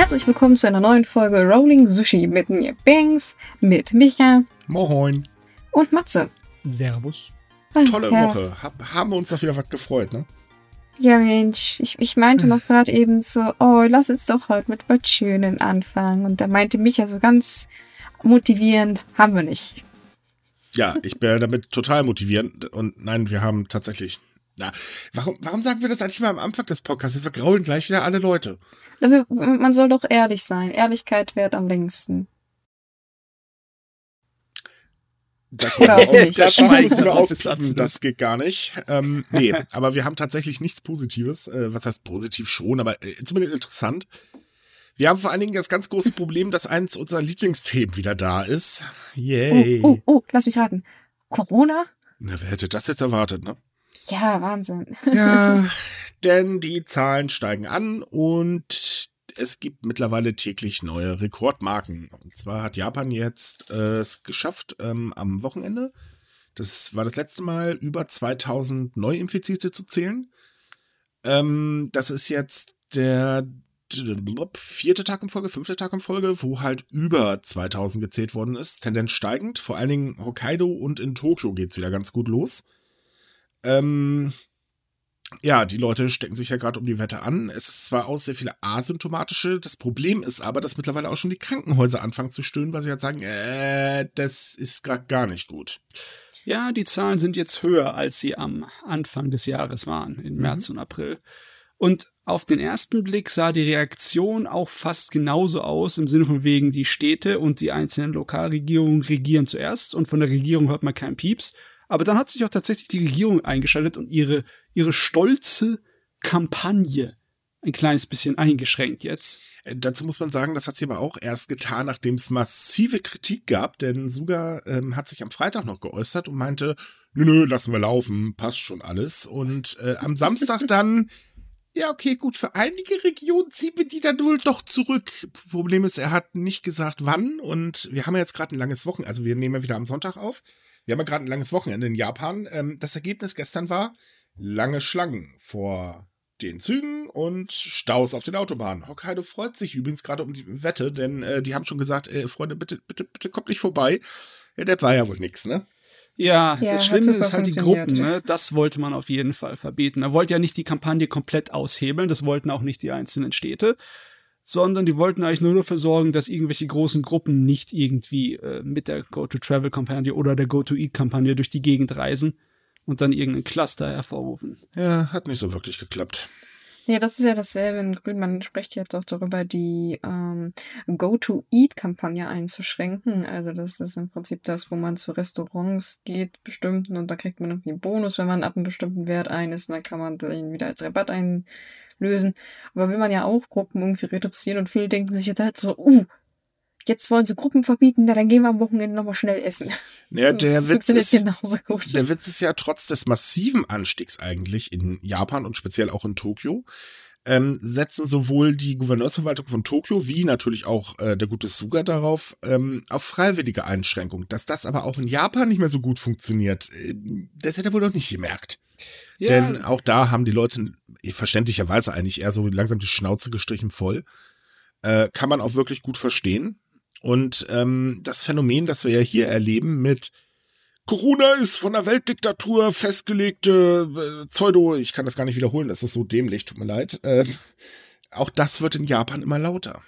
Herzlich willkommen zu einer neuen Folge Rolling Sushi mit mir Banks, mit Micha Moin. und Matze. Servus. Tolle ja. Woche. Hab, haben wir uns doch wieder was gefreut, ne? Ja, Mensch, ich, ich meinte noch gerade eben so, oh, lass uns doch heute mit was Schönem anfangen. Und da meinte Micha so ganz motivierend, haben wir nicht. Ja, ich bin damit total motivierend. Und nein, wir haben tatsächlich. Na, warum, warum sagen wir das eigentlich mal am Anfang des Podcasts? Wir graulen gleich wieder alle Leute. Man soll doch ehrlich sein. Ehrlichkeit währt am längsten. Das, auch nicht. das auspiepen, das geht gar nicht. Ähm, nee, aber wir haben tatsächlich nichts Positives. Äh, was heißt positiv schon, aber äh, zumindest interessant. Wir haben vor allen Dingen das ganz große Problem, dass eins unserer Lieblingsthemen wieder da ist. Yay. Oh, oh, oh, lass mich raten. Corona? Na, wer hätte das jetzt erwartet, ne? Ja, Wahnsinn. Ja, denn die Zahlen steigen an und es gibt mittlerweile täglich neue Rekordmarken. Und zwar hat Japan jetzt äh, es geschafft ähm, am Wochenende. Das war das letzte Mal über 2000 Neuinfizierte zu zählen. Ähm, das ist jetzt der vierte Tag in Folge, fünfte Tag in Folge, wo halt über 2000 gezählt worden ist. Tendenz steigend. Vor allen Dingen Hokkaido und in Tokio geht's wieder ganz gut los. Ähm, ja, die Leute stecken sich ja gerade um die Wette an. Es ist zwar auch sehr viele asymptomatische, das Problem ist aber, dass mittlerweile auch schon die Krankenhäuser anfangen zu stöhnen, weil sie halt sagen, äh, das ist gerade gar nicht gut. Ja, die Zahlen sind jetzt höher, als sie am Anfang des Jahres waren, im März und April. Und auf den ersten Blick sah die Reaktion auch fast genauso aus, im Sinne von wegen, die Städte und die einzelnen Lokalregierungen regieren zuerst und von der Regierung hört man keinen Pieps. Aber dann hat sich auch tatsächlich die Regierung eingeschaltet und ihre, ihre stolze Kampagne ein kleines bisschen eingeschränkt jetzt. Äh, dazu muss man sagen, das hat sie aber auch erst getan, nachdem es massive Kritik gab, denn Suga ähm, hat sich am Freitag noch geäußert und meinte, nö, nö, lassen wir laufen, passt schon alles. Und äh, am Samstag dann, ja, okay, gut, für einige Regionen ziehen wir die dann wohl doch zurück. Problem ist, er hat nicht gesagt, wann. Und wir haben ja jetzt gerade ein langes Wochenende, also wir nehmen ja wieder am Sonntag auf. Wir haben ja gerade ein langes Wochenende in Japan. Ähm, das Ergebnis gestern war lange Schlangen vor den Zügen und Staus auf den Autobahnen. Hokkaido freut sich übrigens gerade um die Wette, denn äh, die haben schon gesagt, äh, Freunde, bitte, bitte, bitte kommt nicht vorbei. Ja, das war ja wohl nix, ne? Ja, Ja, das Schlimme ist halt die. Gruppen, ne? Das wollte man auf jeden Fall verbieten. Er wollte ja nicht die Kampagne komplett aushebeln, das wollten auch nicht die einzelnen Städte, sondern die wollten eigentlich nur dafür sorgen, dass irgendwelche großen Gruppen nicht irgendwie äh, mit der Go-to-Travel-Kampagne oder der Go-to-Eat-Kampagne durch die Gegend reisen und dann irgendein Cluster hervorrufen. Ja, hat nicht so wirklich geklappt. Ja, das ist ja dasselbe in Grün. Man spricht jetzt auch darüber, die ähm, Go-to-Eat-Kampagne einzuschränken. Also das ist im Prinzip das, wo man zu Restaurants geht, bestimmten, und da kriegt man irgendwie einen Bonus, wenn man ab einem bestimmten Wert ein ist, und dann kann man den wieder als Rabatt einlösen. Aber will man ja auch Gruppen irgendwie reduzieren und viele denken sich jetzt halt so, uh, jetzt wollen sie Gruppen verbieten, na dann gehen wir am Wochenende nochmal schnell essen. Ja, der Witz ist. Der Witz ist ja trotz des massiven Anstiegs eigentlich in Japan und speziell auch in Tokio, ähm, setzen sowohl die Gouverneursverwaltung von Tokio wie natürlich auch äh, der gute Suga darauf, ähm, auf freiwillige Einschränkungen. Dass das aber auch in Japan nicht mehr so gut funktioniert, äh, das hätte er wohl noch nicht gemerkt. Denn auch da haben die Leute verständlicherweise eigentlich eher so langsam die Schnauze gestrichen voll. Äh, kann man auch wirklich gut verstehen. Und ähm, das Phänomen, das wir ja hier erleben mit Corona ist von der Weltdiktatur festgelegte äh, Pseudo, ich kann das gar nicht wiederholen, das ist so dämlich, tut mir leid. Äh, auch das wird in Japan immer lauter.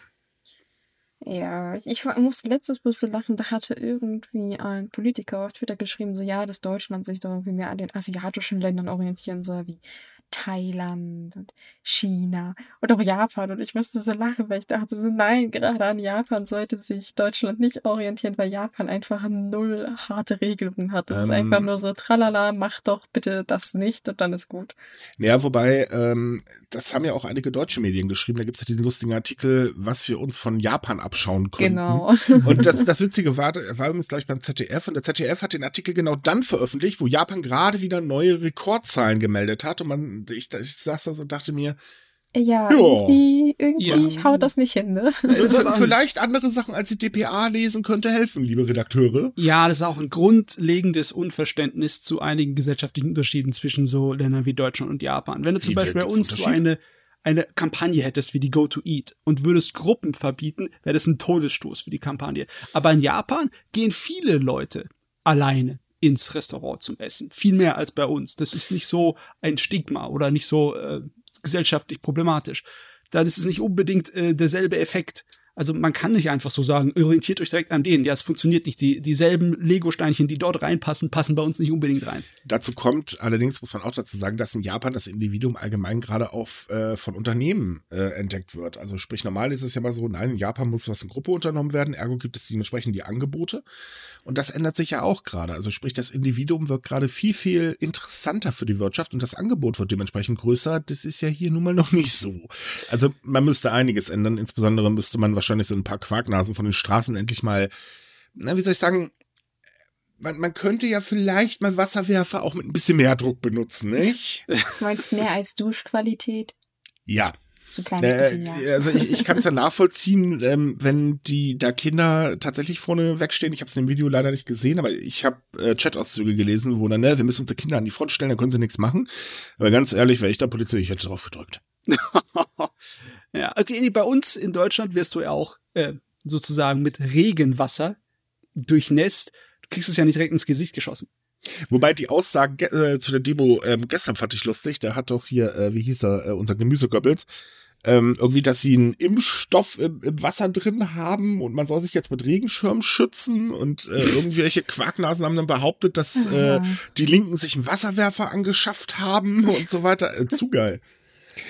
Ja, ich, war- musste letztes bloß so lachen, da hatte irgendwie ein Politiker auf Twitter geschrieben, so ja, dass Deutschland sich doch irgendwie mehr an den asiatischen Ländern orientieren soll, wie Thailand und China und auch Japan. Und ich musste so lachen, weil ich dachte so, nein, gerade an Japan sollte sich Deutschland nicht orientieren, weil Japan einfach null harte Regelungen hat. Das ist Ähm. einfach nur so, tralala, mach doch bitte das nicht und dann ist gut. Naja, wobei, ähm, das haben ja auch einige deutsche Medien geschrieben, da gibt es ja diesen lustigen Artikel, was wir uns von Japan abschauen können. Genau. Und das, das Witzige war, war übrigens gleich beim ZDF und der ZDF hat den Artikel genau dann veröffentlicht, wo Japan gerade wieder neue Rekordzahlen gemeldet hat und man, ich, ich saß da so und dachte mir, Ja, Ja. irgendwie, irgendwie Ja. haut das nicht hin, ne? vielleicht andere Sachen als die DPA lesen könnte helfen, liebe Redakteure. Ja, das ist auch ein grundlegendes Unverständnis zu einigen gesellschaftlichen Unterschieden zwischen so Ländern wie Deutschland und Japan. Wenn du zum Wie, Beispiel bei uns so eine eine Kampagne hättest wie die Go to Eat und würdest Gruppen verbieten, wäre das ein Todesstoß für die Kampagne. Aber in Japan gehen viele Leute alleine ins Restaurant zum Essen. Viel mehr als bei uns. Das ist nicht so ein Stigma oder nicht so äh, gesellschaftlich problematisch. Dann ist es nicht unbedingt äh, derselbe Effekt. Also man kann nicht einfach so sagen, orientiert euch direkt an denen. Ja, es funktioniert nicht. Die, dieselben Lego-Steinchen, die dort reinpassen, passen bei uns nicht unbedingt rein. Dazu kommt allerdings, muss man auch dazu sagen, dass in Japan das Individuum allgemein gerade auch äh, von Unternehmen äh, entdeckt wird. Also sprich, normal ist es ja mal so, nein, in Japan muss was in Gruppe unternommen werden, ergo gibt es dementsprechend die Angebote. Und das ändert sich ja auch gerade. Also sprich, das Individuum wird gerade viel, viel interessanter für die Wirtschaft und das Angebot wird dementsprechend größer. Das ist ja hier nun mal noch nicht so. Also man müsste einiges ändern. Insbesondere müsste man wahrscheinlich so ein paar Quarknasen von den Straßen endlich mal, na, wie soll ich sagen, man, man könnte ja vielleicht mal Wasserwerfer auch mit ein bisschen mehr Druck benutzen, nicht? Du meinst mehr als Duschqualität? Ja. So kleines äh, bisschen, ja. Also ich, ich kann es ja nachvollziehen, ähm, wenn die da Kinder tatsächlich vorne wegstehen. Ich habe es im Video leider nicht gesehen, aber ich habe äh, Chat-Auszüge gelesen, wo dann, ne, wir müssen unsere Kinder an die Front stellen, dann können sie nichts machen. Aber ganz ehrlich, wäre ich da Polizei, ich hätte drauf gedrückt. ja, okay, bei uns in Deutschland wirst du ja auch äh, sozusagen mit Regenwasser durchnässt. Du kriegst es ja nicht direkt ins Gesicht geschossen. Wobei die Aussagen äh, zu der Demo ähm, gestern fand ich lustig. Da hat doch hier, äh, wie hieß er, äh, unser Gemüsegöbbels, ähm, irgendwie, dass sie einen Impfstoff im, im, Wasser drin haben und man soll sich jetzt mit Regenschirm schützen und äh, irgendwelche Quacknasen haben dann behauptet, dass äh, die Linken sich einen Wasserwerfer angeschafft haben und so weiter. Äh, zu geil.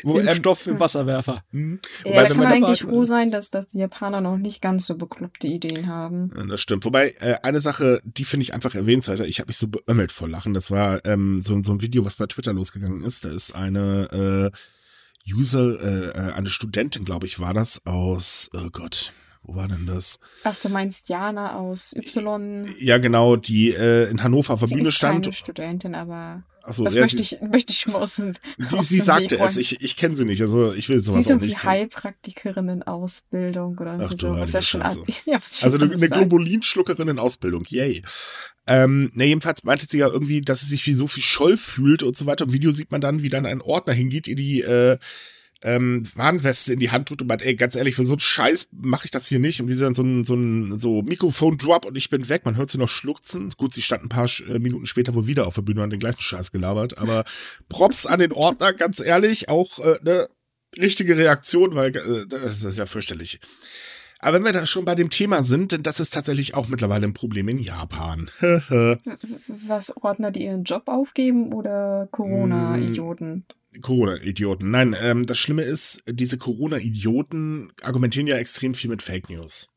Wo, Impfstoff ähm, im Wasserwerfer. Mhm. Ja, da kann man eigentlich froh sein, dass, dass die Japaner noch nicht ganz so bekloppte Ideen haben. Ja, das stimmt. Wobei, äh, eine Sache, die finde ich einfach erwähnenswert. Ich habe mich so beömmelt vor Lachen. Das war ähm, so, so ein Video, was bei Twitter losgegangen ist. Da ist eine äh, User, äh, äh eine Studentin, glaube ich, war das, aus, oh Gott, wo war denn das? Ach, du meinst Jana aus Y. Ja, genau, die äh, in Hannover auf der Bühne stand. Keine Studentin, aber Ach das ja, möchte, ich, möchte ich schon mal aus dem Sie, aus sie dem sagte Weg es, ich, ich kenne sie nicht, also ich will sowas Sie ist auch irgendwie nicht. Heilpraktikerin in Ausbildung oder Ach, so. Was ja schon, ja, was Also eine, eine Globulinschluckerin in Ausbildung, yay. Ähm, ne, jedenfalls meinte sie ja irgendwie, dass sie sich wie Sophie Scholl fühlt und so weiter. Im Video sieht man dann, wie dann ein Ordner hingeht, ihr die äh, ähm, Warnweste in die Hand tut und meint, ey, ganz ehrlich, für so einen Scheiß mache ich das hier nicht. Und wie sie dann so ein, so ein so Mikrofon-Drop und ich bin weg. Man hört sie noch schluchzen. Gut, sie stand ein paar äh, Minuten später wohl wieder auf der Bühne und hat den gleichen Scheiß gelabert. Aber Props an den Ordner, ganz ehrlich, auch äh, ne richtige Reaktion, weil äh, das ist ja fürchterlich. Aber wenn wir da schon bei dem Thema sind, denn das ist tatsächlich auch mittlerweile ein Problem in Japan. Was Ordner, die ihren Job aufgeben oder Corona-Idioten? Corona-Idioten. Nein, ähm, das Schlimme ist, diese Corona-Idioten argumentieren ja extrem viel mit Fake News.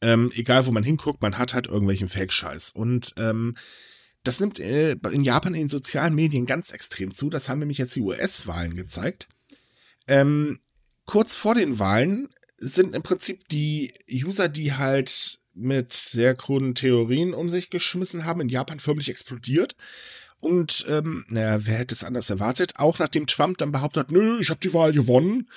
Ähm, egal, wo man hinguckt, man hat halt irgendwelchen Fake-Scheiß. Und ähm, das nimmt äh, in Japan in den sozialen Medien ganz extrem zu. Das haben nämlich jetzt die US-Wahlen gezeigt. Ähm, kurz vor den Wahlen sind im Prinzip die User, die halt mit sehr kruden Theorien um sich geschmissen haben, in Japan förmlich explodiert. Und ähm, naja, wer hätte es anders erwartet? Auch nachdem Trump dann behauptet, nö, ich habe die Wahl gewonnen,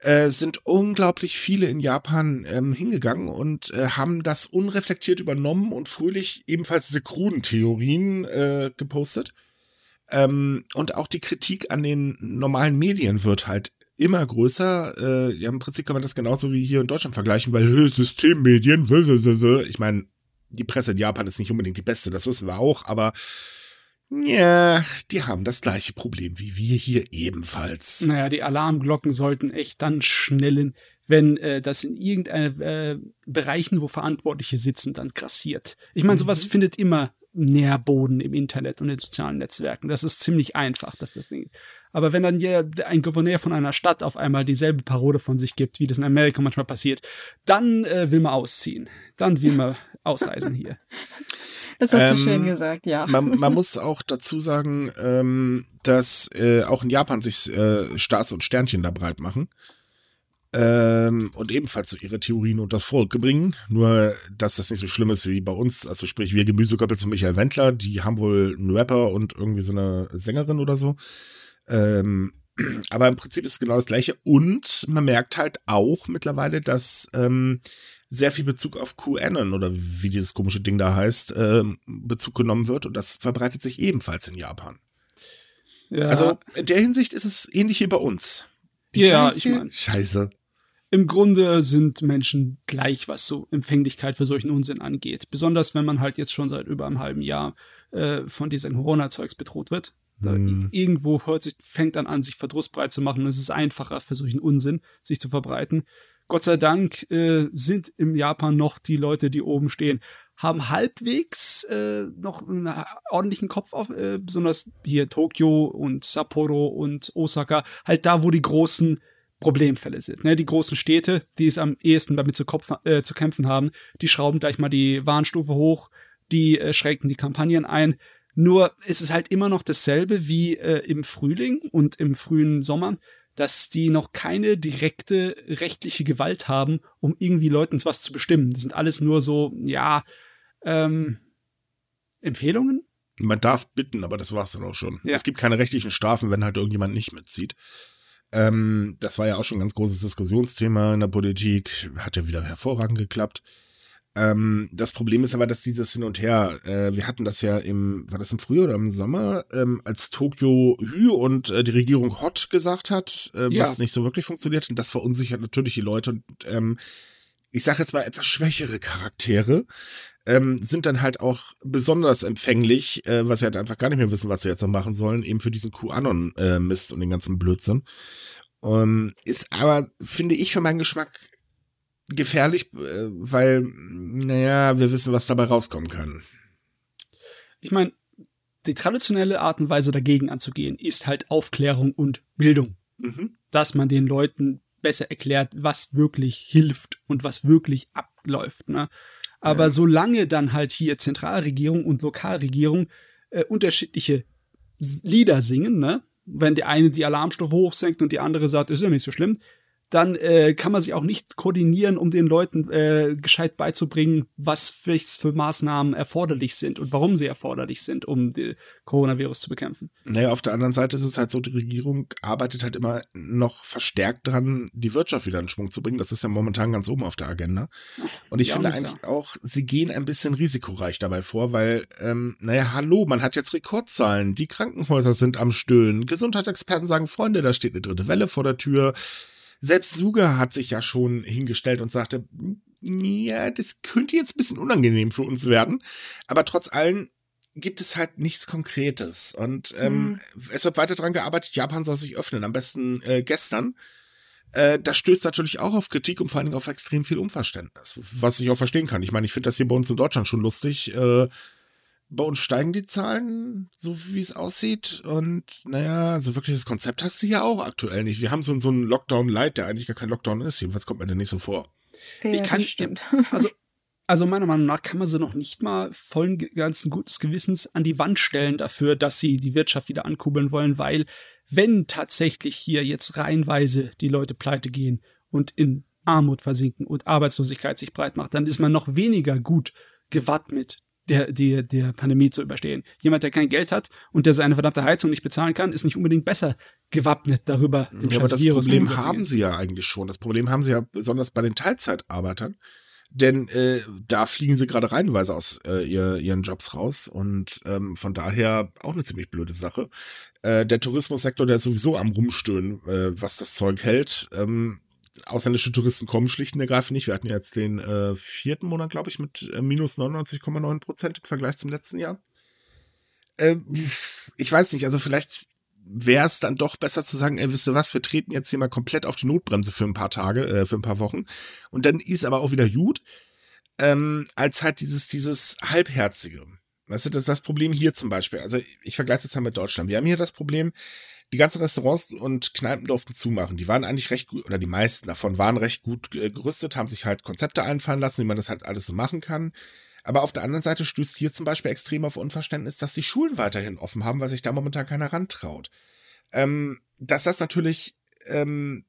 äh, sind unglaublich viele in Japan ähm, hingegangen und äh, haben das unreflektiert übernommen und fröhlich ebenfalls diese kruden Theorien äh, gepostet. Ähm, und auch die Kritik an den normalen Medien wird halt immer größer. Äh, ja, im Prinzip kann man das genauso wie hier in Deutschland vergleichen, weil äh, Systemmedien, ich meine, die Presse in Japan ist nicht unbedingt die beste, das wissen wir auch, aber ja, die haben das gleiche Problem wie wir hier ebenfalls. Naja, die Alarmglocken sollten echt dann schnellen, wenn äh, das in irgendeinen äh, Bereichen, wo Verantwortliche sitzen, dann grassiert. Ich meine, sowas mhm. findet immer Nährboden im Internet und in sozialen Netzwerken. Das ist ziemlich einfach, dass das Ding. Aber wenn dann hier ein Gouverneur von einer Stadt auf einmal dieselbe Parode von sich gibt, wie das in Amerika manchmal passiert, dann äh, will man ausziehen. Dann will man ausreisen hier. Das hast ähm, du schön gesagt, ja. Man, man muss auch dazu sagen, ähm, dass äh, auch in Japan sich äh, Stars und Sternchen da breit machen. Ähm, und ebenfalls so ihre Theorien und das Volk bringen. Nur, dass das nicht so schlimm ist wie bei uns. Also sprich, wir Gemüseköppel zu Michael Wendler, die haben wohl einen Rapper und irgendwie so eine Sängerin oder so. Ähm, aber im Prinzip ist es genau das gleiche. Und man merkt halt auch mittlerweile, dass ähm, sehr viel Bezug auf QAnon oder wie dieses komische Ding da heißt, äh, Bezug genommen wird. Und das verbreitet sich ebenfalls in Japan. Ja. Also in der Hinsicht ist es ähnlich wie bei uns. Die Ja, ich mein- Scheiße. Im Grunde sind Menschen gleich, was so Empfänglichkeit für solchen Unsinn angeht. Besonders wenn man halt jetzt schon seit über einem halben Jahr äh, von diesem Corona-Zeugs bedroht wird. Hm. Irgendwo hört sich, fängt dann an, sich Verdruss breit zu machen und es ist einfacher für solchen Unsinn, sich zu verbreiten. Gott sei Dank äh, sind im Japan noch die Leute, die oben stehen, haben halbwegs äh, noch einen ordentlichen Kopf auf, äh, besonders hier Tokio und Sapporo und Osaka, halt da, wo die großen Problemfälle sind. Ne? Die großen Städte, die es am ehesten damit zu, Kopf, äh, zu kämpfen haben, die schrauben gleich mal die Warnstufe hoch, die äh, schränken die Kampagnen ein. Nur ist es halt immer noch dasselbe wie äh, im Frühling und im frühen Sommer, dass die noch keine direkte rechtliche Gewalt haben, um irgendwie Leuten was zu bestimmen. Das sind alles nur so, ja, ähm, Empfehlungen? Man darf bitten, aber das war's dann auch schon. Ja. Es gibt keine rechtlichen Strafen, wenn halt irgendjemand nicht mitzieht. Ähm, das war ja auch schon ein ganz großes Diskussionsthema in der Politik. Hat ja wieder hervorragend geklappt. Ähm, das Problem ist aber, dass dieses Hin und Her, äh, wir hatten das ja im, war das im Frühjahr oder im Sommer, ähm, als Tokio Hü und äh, die Regierung Hot gesagt hat, äh, Ja. was nicht so wirklich funktioniert. Und das verunsichert natürlich die Leute. Und ähm, ich sage jetzt mal etwas schwächere Charaktere ähm, sind dann halt auch besonders empfänglich, äh, was sie halt einfach gar nicht mehr wissen, was sie jetzt noch machen sollen, eben für diesen QAnon-Mist und den ganzen Blödsinn. Ähm, ist aber, finde ich, für meinen Geschmack gefährlich, äh, weil, naja, wir wissen, was dabei rauskommen kann. Ich meine, die traditionelle Art und Weise dagegen anzugehen, ist halt Aufklärung und Bildung. Mhm. dass man den Leuten besser erklärt, was wirklich hilft und was wirklich abläuft. Ne? Aber Ja. solange dann halt hier Zentralregierung und Lokalregierung äh, unterschiedliche Lieder singen, ne? wenn die eine die Alarmstufe hochsenkt und die andere sagt, ist ja nicht so schlimm, dann äh, kann man sich auch nicht koordinieren, um den Leuten äh, gescheit beizubringen, was für, Maßnahmen erforderlich sind und warum sie erforderlich sind, um den Coronavirus zu bekämpfen. Naja, auf der anderen Seite ist es halt so, die Regierung arbeitet halt immer noch verstärkt dran, die Wirtschaft wieder in Schwung zu bringen. Das ist ja momentan ganz oben auf der Agenda. Und ich Ja, finde eigentlich auch, sie gehen ein bisschen risikoreich dabei vor, weil, ähm, naja, hallo, man hat jetzt Rekordzahlen, die Krankenhäuser sind am Stöhnen, Gesundheitsexperten sagen, Freunde, da steht eine dritte Welle vor der Tür. Selbst Suga hat sich ja schon hingestellt und sagte, ja, das könnte jetzt ein bisschen unangenehm für uns werden. Aber trotz allem gibt es halt nichts Konkretes. Und ähm, es wird weiter dran gearbeitet, Japan soll sich öffnen, am besten äh, gestern. Äh, das stößt natürlich auch auf Kritik und vor allen Dingen auf extrem viel Unverständnis, was ich auch verstehen kann. Ich meine, ich finde das hier bei uns in Deutschland schon lustig. Äh, bei uns steigen die Zahlen, so wie es aussieht. Und naja, so wirklich das Konzept hast du ja auch aktuell nicht. Wir haben so, so einen Lockdown-Light, der eigentlich gar kein Lockdown ist. Jedenfalls kommt mir der nicht so vor. Ja, Ich kann- stimmt. Also, also meiner Meinung nach kann man sie noch nicht mal vollen ganzen gutes Gewissens an die Wand stellen dafür, dass sie die Wirtschaft wieder ankurbeln wollen, weil wenn tatsächlich hier jetzt reihenweise die Leute pleite gehen und in Armut versinken und Arbeitslosigkeit sich breit macht, dann ist man noch weniger gut gewappnet, der, der, der Pandemie zu überstehen. Jemand, der kein Geld hat und der seine verdammte Heizung nicht bezahlen kann, ist nicht unbedingt besser gewappnet darüber, den Ja, aber das Virus Problem haben sie ja eigentlich schon. Das Problem haben sie ja besonders bei den Teilzeitarbeitern. Denn äh, da fliegen sie gerade reihenweise aus äh, ihr, ihren Jobs raus und ähm, von daher auch eine ziemlich blöde Sache. Äh, der Tourismussektor, der ist sowieso am Rumstöhnen, äh, was das Zeug hält. Ähm, ausländische Touristen kommen schlicht und ergreifend nicht. Wir hatten jetzt den äh, vierten Monat, glaube ich, mit äh, minus 99,9 Prozent im Vergleich zum letzten Jahr. Äh, ich weiß nicht, also vielleicht wäre es dann doch besser zu sagen, ey, wisst ihr was, wir treten jetzt hier mal komplett auf die Notbremse für ein paar Tage, äh, für ein paar Wochen. Und dann ist aber auch wieder gut, ähm, als halt dieses, dieses Halbherzige. Weißt du, das ist das Problem hier zum Beispiel. Also ich vergleiche es jetzt mal mit Deutschland. Wir haben hier das Problem, die ganzen Restaurants und Kneipen durften zumachen. Die waren eigentlich recht gut, oder die meisten davon waren recht gut äh, gerüstet, haben sich halt Konzepte einfallen lassen, wie man das halt alles so machen kann. Aber auf der anderen Seite stößt hier zum Beispiel extrem auf Unverständnis, dass die Schulen weiterhin offen haben, weil sich da momentan keiner rantraut. Ähm, dass das natürlich, ähm,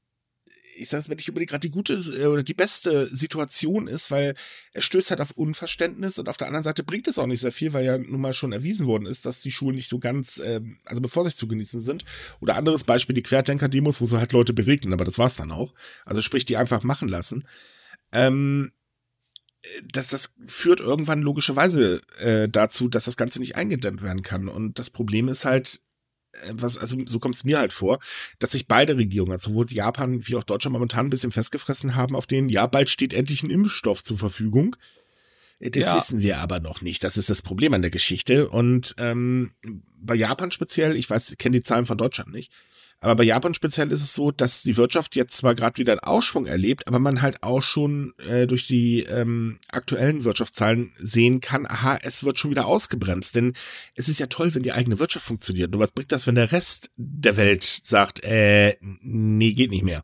ich sag's, wenn ich unbedingt gerade die gute äh, oder die beste Situation ist, weil es stößt halt auf Unverständnis und auf der anderen Seite bringt es auch nicht sehr viel, weil ja nun mal schon erwiesen worden ist, dass die Schulen nicht so ganz, ähm, also bevor sich zu genießen sind. Oder anderes Beispiel, die Querdenker-Demos, wo sie halt Leute beregnen, aber das war's dann auch. Also sprich, die einfach machen lassen. Ähm, dass das führt irgendwann logischerweise äh, dazu, dass das Ganze nicht eingedämmt werden kann. Und das Problem ist halt, was, also so kommt es mir halt vor, dass sich beide Regierungen, also sowohl Japan wie auch Deutschland momentan ein bisschen festgefressen haben auf den, ja, bald steht endlich ein Impfstoff zur Verfügung. Das ja. wissen wir aber noch nicht. Das ist das Problem an der Geschichte. Und ähm, bei Japan speziell, ich weiß, ich kenne die Zahlen von Deutschland nicht, aber bei Japan speziell ist es so, dass die Wirtschaft jetzt zwar gerade wieder einen Ausschwung erlebt, aber man halt auch schon äh, durch die ähm, aktuellen Wirtschaftszahlen sehen kann, aha, es wird schon wieder ausgebremst. Denn es ist ja toll, wenn die eigene Wirtschaft funktioniert. Nur was bringt das, wenn der Rest der Welt sagt, äh, nee, geht nicht mehr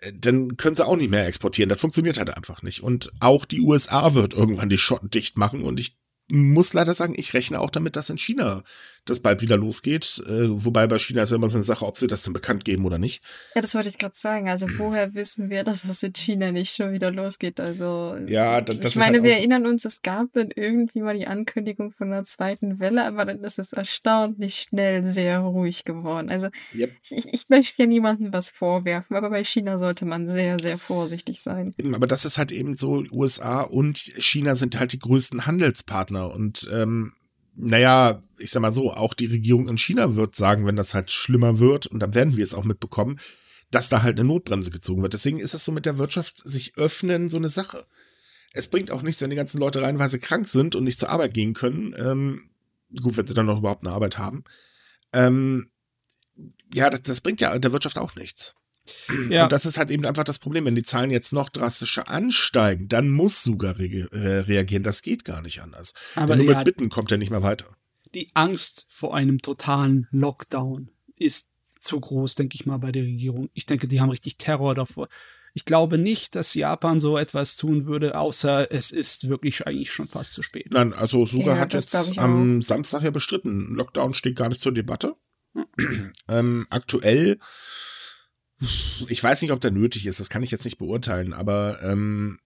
äh, dann können sie auch nicht mehr exportieren. Das funktioniert halt einfach nicht. Und auch die USA wird irgendwann die Schotten dicht machen. Und ich muss leider sagen, ich rechne auch damit, dass in China das bald wieder losgeht. Äh, wobei bei China ist ja immer so eine Sache, ob sie das denn bekannt geben oder nicht. Ja, das wollte ich gerade sagen. Also vorher wissen wir, dass es in China nicht schon wieder losgeht. Also ja, das, das ich meine, halt wir erinnern uns, es gab dann irgendwie mal die Ankündigung von einer zweiten Welle, aber dann ist es erstaunlich schnell sehr ruhig geworden. Also yep. ich, ich möchte ja niemandem was vorwerfen, aber bei China sollte man sehr, sehr vorsichtig sein. Aber das ist halt eben so, USA und China sind halt die größten Handelspartner und ähm, naja, ich sag mal so, auch die Regierung in China wird sagen, wenn das halt schlimmer wird, und dann werden wir es auch mitbekommen, dass da halt eine Notbremse gezogen wird. Deswegen ist es so mit der Wirtschaft sich öffnen so eine Sache. Es bringt auch nichts, wenn die ganzen Leute reihenweise krank sind und nicht zur Arbeit gehen können. Ähm, gut, wenn sie dann noch überhaupt eine Arbeit haben. Ähm, ja, das, das bringt ja der Wirtschaft auch nichts. Ja. Und das ist halt eben einfach das Problem. Wenn die Zahlen jetzt noch drastischer ansteigen, dann muss sogar re äh, reagieren. Das geht gar nicht anders. Aber Denn nur mit Bitten kommt er nicht mehr weiter. Die Angst vor einem totalen Lockdown ist zu groß, denke ich mal, bei der Regierung. Ich denke, die haben richtig Terror davor. Ich glaube nicht, dass Japan so etwas tun würde, außer es ist wirklich eigentlich schon fast zu spät. Nein, also Suga ja, hat jetzt am Samstag ja bestritten. Lockdown steht gar nicht zur Debatte. Hm. ähm, aktuell ich weiß nicht, ob der nötig ist, das kann ich jetzt nicht beurteilen, aber ähm,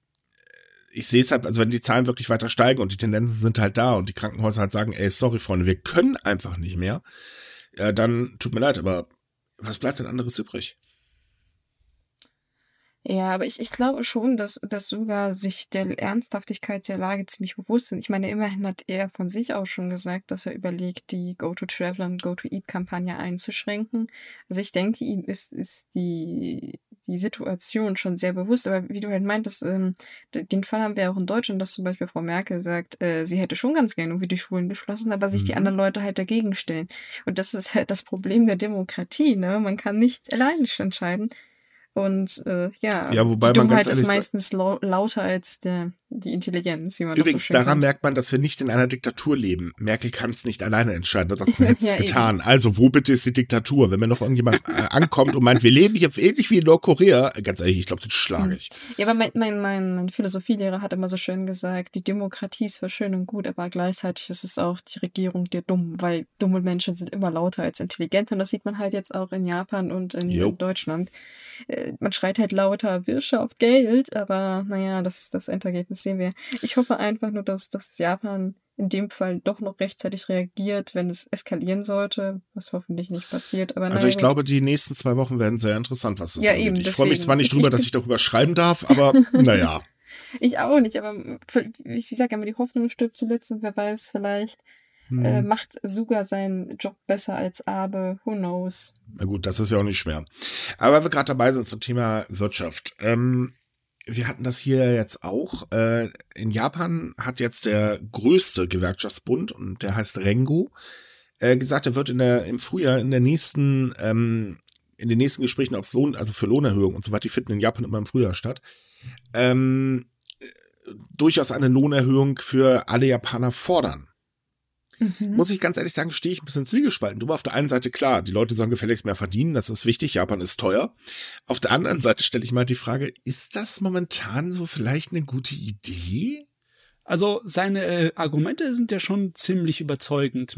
ich sehe es halt, also wenn die Zahlen wirklich weiter steigen und die Tendenzen sind halt da und die Krankenhäuser halt sagen, ey, sorry, Freunde, wir können einfach nicht mehr, ja, dann tut mir leid, aber was bleibt denn anderes übrig? Ja, aber ich, ich glaube schon, dass, dass sogar sich der Ernsthaftigkeit der Lage ziemlich bewusst sind. Ich meine, immerhin hat er von sich aus schon gesagt, dass er überlegt, die Go-to-Travel und Go-to-Eat-Kampagne einzuschränken. Also ich denke, ihm ist, ist die, die Situation schon sehr bewusst. Aber wie du halt meintest, ähm, den Fall haben wir auch in Deutschland, dass zum Beispiel Frau Merkel sagt, äh, sie hätte schon ganz gerne irgendwie die Schulen geschlossen, aber sich mhm. die anderen Leute halt dagegen stellen. Und das ist halt das Problem der Demokratie. Ne? Man kann nicht alleine entscheiden. Und äh, ja, ja wobei die Dummheit ist meistens lau lauter als der, die Intelligenz. Wie man Übrigens, so daran kann. merkt man, dass wir nicht in einer Diktatur leben. Merkel kann es nicht alleine entscheiden. Das hat jetzt ja, getan. Eben. Also, wo bitte ist die Diktatur? Wenn mir noch irgendjemand äh, ankommt und meint, wir leben hier ähnlich wie in Nordkorea, ganz ehrlich, ich glaube, das schlage ich. Ja, aber mein, mein, mein, mein Philosophielehrer hat immer so schön gesagt, die Demokratie ist zwar schön und gut, aber gleichzeitig ist es auch die Regierung der Dummen, weil dumme Menschen sind immer lauter als intelligent. Und das sieht man halt jetzt auch in Japan und in, in Deutschland. Äh, man schreit halt lauter Wirtschaft, Geld, aber naja, das, das Endergebnis sehen wir. Ich hoffe einfach nur, dass, dass Japan in dem Fall doch noch rechtzeitig reagiert, wenn es eskalieren sollte, was hoffentlich nicht passiert. Aber also ich gut. glaube, die nächsten zwei Wochen werden sehr interessant, was das ja, angeht. Eben, ich freue mich zwar nicht drüber, dass ich darüber schreiben darf, aber naja. Ich auch nicht, aber wie ich sage, immer die Hoffnung stirbt zuletzt und wer weiß, vielleicht hm. Äh, macht Suga seinen Job besser als Abe. Who knows? Na gut, das ist ja auch nicht schwer. Aber weil wir gerade dabei sind zum Thema Wirtschaft. Ähm, wir hatten das hier jetzt auch. Äh, in Japan hat jetzt der größte Gewerkschaftsbund, und der heißt Rengo, äh, gesagt, er wird in der, im Frühjahr in der nächsten, ähm, in den nächsten Gesprächen aufs Lohn, also für Lohnerhöhung und so weiter, die finden in Japan immer im Frühjahr statt, ähm, durchaus eine Lohnerhöhung für alle Japaner fordern. Mhm. Muss ich ganz ehrlich sagen, stehe ich ein bisschen zwiegespalten. Du auf der einen Seite klar, die Leute sollen gefälligst mehr verdienen, das ist wichtig, Japan ist teuer. Auf der anderen Seite stelle ich mal die Frage, ist das momentan so vielleicht eine gute Idee? Also seine äh, Argumente sind ja schon ziemlich überzeugend.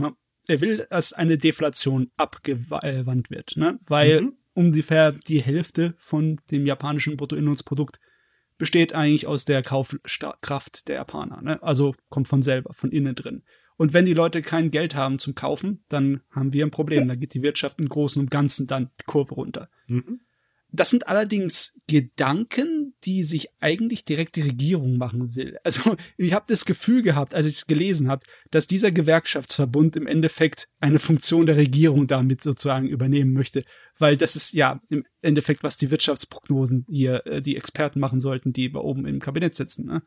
Er will, dass eine Deflation abgewandt wird, ne? weil mhm. ungefähr die Hälfte von dem japanischen Bruttoinlandsprodukt besteht eigentlich aus der Kaufkraft der Japaner. Ne? Also kommt von selber, von innen drin. Und wenn die Leute kein Geld haben zum Kaufen, dann haben wir ein Problem. Da geht die Wirtschaft im Großen und Ganzen dann die Kurve runter. Mhm. Das sind allerdings Gedanken, die sich eigentlich direkt die Regierung machen will. Also ich habe das Gefühl gehabt, als ich es gelesen habe, dass dieser Gewerkschaftsverbund im Endeffekt eine Funktion der Regierung damit sozusagen übernehmen möchte, weil das ist ja im Endeffekt, was die Wirtschaftsprognosen hier äh, die Experten machen sollten, die bei oben im Kabinett sitzen. Ne?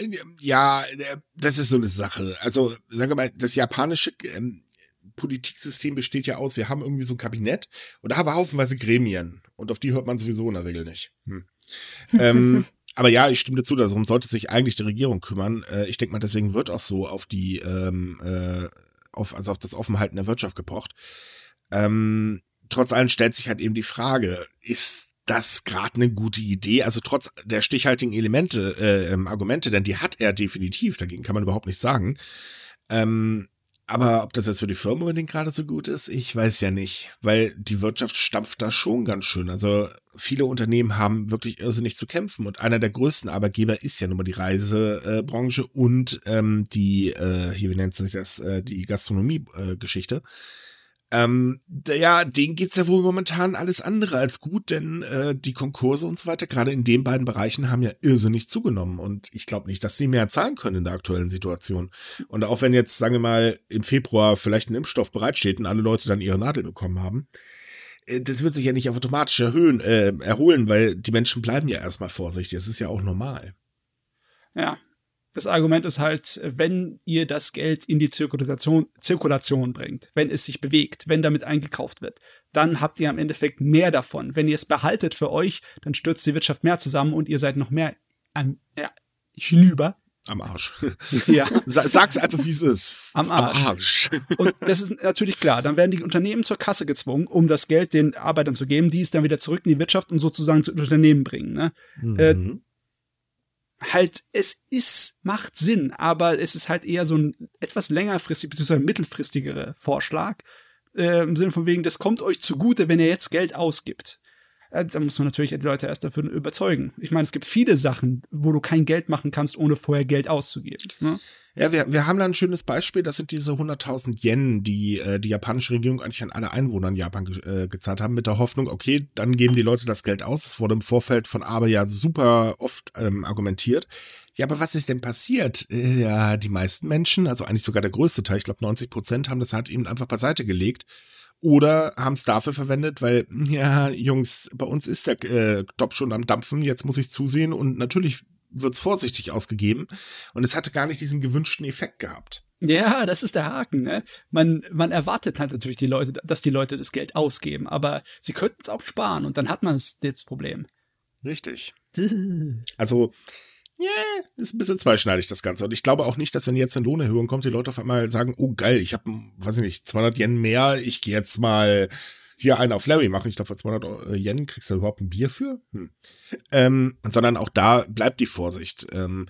Äh, ja, äh, das ist so eine Sache. Also sage mal, das japanische ähm, Politiksystem besteht ja aus, wir haben irgendwie so ein Kabinett und da haben wir haufenweise Gremien und auf die hört man sowieso in der Regel nicht. Hm. ähm, aber ja, ich stimme dazu, darum sollte sich eigentlich die Regierung kümmern. Äh, ich denke mal, deswegen wird auch so auf die, ähm, äh, auf, also auf das Offenhalten der Wirtschaft gepocht. Ähm, trotz allem stellt sich halt eben die Frage, ist das gerade eine gute Idee? Also trotz der stichhaltigen Elemente, äh, ähm, Argumente, denn die hat er definitiv, dagegen kann man überhaupt nichts sagen. Ähm, aber ob das jetzt für die Firma unbedingt gerade so gut ist, ich weiß ja nicht, weil die Wirtschaft stampft da schon ganz schön. Also viele Unternehmen haben wirklich irrsinnig zu kämpfen und einer der größten Arbeitgeber ist ja nun mal die Reisebranche und ähm, die, äh, hier wie nennt sich das, äh, die Gastronomie-Geschichte. Äh, ähm, ja, denen geht's ja wohl momentan alles andere als gut, denn äh, die Konkurse und so weiter, gerade in den beiden Bereichen, haben ja irrsinnig zugenommen. Und ich glaube nicht, dass die mehr zahlen können in der aktuellen Situation. Und auch wenn jetzt, sagen wir mal, im Februar vielleicht ein Impfstoff bereitsteht und alle Leute dann ihre Nadel bekommen haben, äh, das wird sich ja nicht automatisch erhöhen, äh, erholen, weil die Menschen bleiben ja erstmal vorsichtig. Das ist ja auch normal. Ja, das Argument ist halt, wenn ihr das Geld in die Zirkulation, Zirkulation bringt, wenn es sich bewegt, wenn damit eingekauft wird, dann habt ihr am Endeffekt mehr davon. Wenn ihr es behaltet für euch, dann stürzt die Wirtschaft mehr zusammen und ihr seid noch mehr am, ja, hinüber. Am Arsch. Ja. Sag's einfach, wie es ist. Am Arsch. Am Arsch. Und das ist natürlich klar. Dann werden die Unternehmen zur Kasse gezwungen, um das Geld den Arbeitern zu geben, die es dann wieder zurück in die Wirtschaft und sozusagen zu Unternehmen bringen. Ne? Mhm. Äh, halt, es ist, macht Sinn, aber es ist halt eher so ein etwas längerfristig, beziehungsweise mittelfristigere Vorschlag. Äh, Im Sinne von wegen, das kommt euch zugute, wenn ihr jetzt Geld ausgibt. Äh, da muss man natürlich die Leute erst dafür überzeugen. Ich meine, es gibt viele Sachen, wo du kein Geld machen kannst, ohne vorher Geld auszugeben. Ne? Ja, wir, wir haben da ein schönes Beispiel. Das sind diese 100.000 Yen, die äh, die japanische Regierung eigentlich an alle Einwohner in Japan ge äh, gezahlt haben, mit der Hoffnung, okay, dann geben die Leute das Geld aus. Es wurde im Vorfeld von Abe ja super oft ähm, argumentiert. Ja, aber was ist denn passiert? Äh, ja, die meisten Menschen, also eigentlich sogar der größte Teil, ich glaube 90 Prozent, haben das halt eben einfach beiseite gelegt oder haben es dafür verwendet, weil, ja, Jungs, bei uns ist der äh, Top schon am Dampfen, jetzt muss ich zusehen und natürlich wird es vorsichtig ausgegeben und es hatte gar nicht diesen gewünschten Effekt gehabt. Ja, das ist der Haken. Ne? Man, man erwartet halt natürlich die Leute, dass die Leute das Geld ausgeben, aber sie könnten es auch sparen und dann hat man das Problem. Richtig. Also, ja, yeah, ist ein bisschen zweischneidig das Ganze. Und ich glaube auch nicht, dass wenn jetzt eine Lohnerhöhung kommt, die Leute auf einmal sagen, oh geil, ich habe, weiß ich nicht, 200 Yen mehr, ich gehe jetzt mal hier einen auf Larry machen. Ich glaube, für 200 Yen kriegst du überhaupt ein Bier für. Hm. Ähm, sondern auch da bleibt die Vorsicht. Ähm,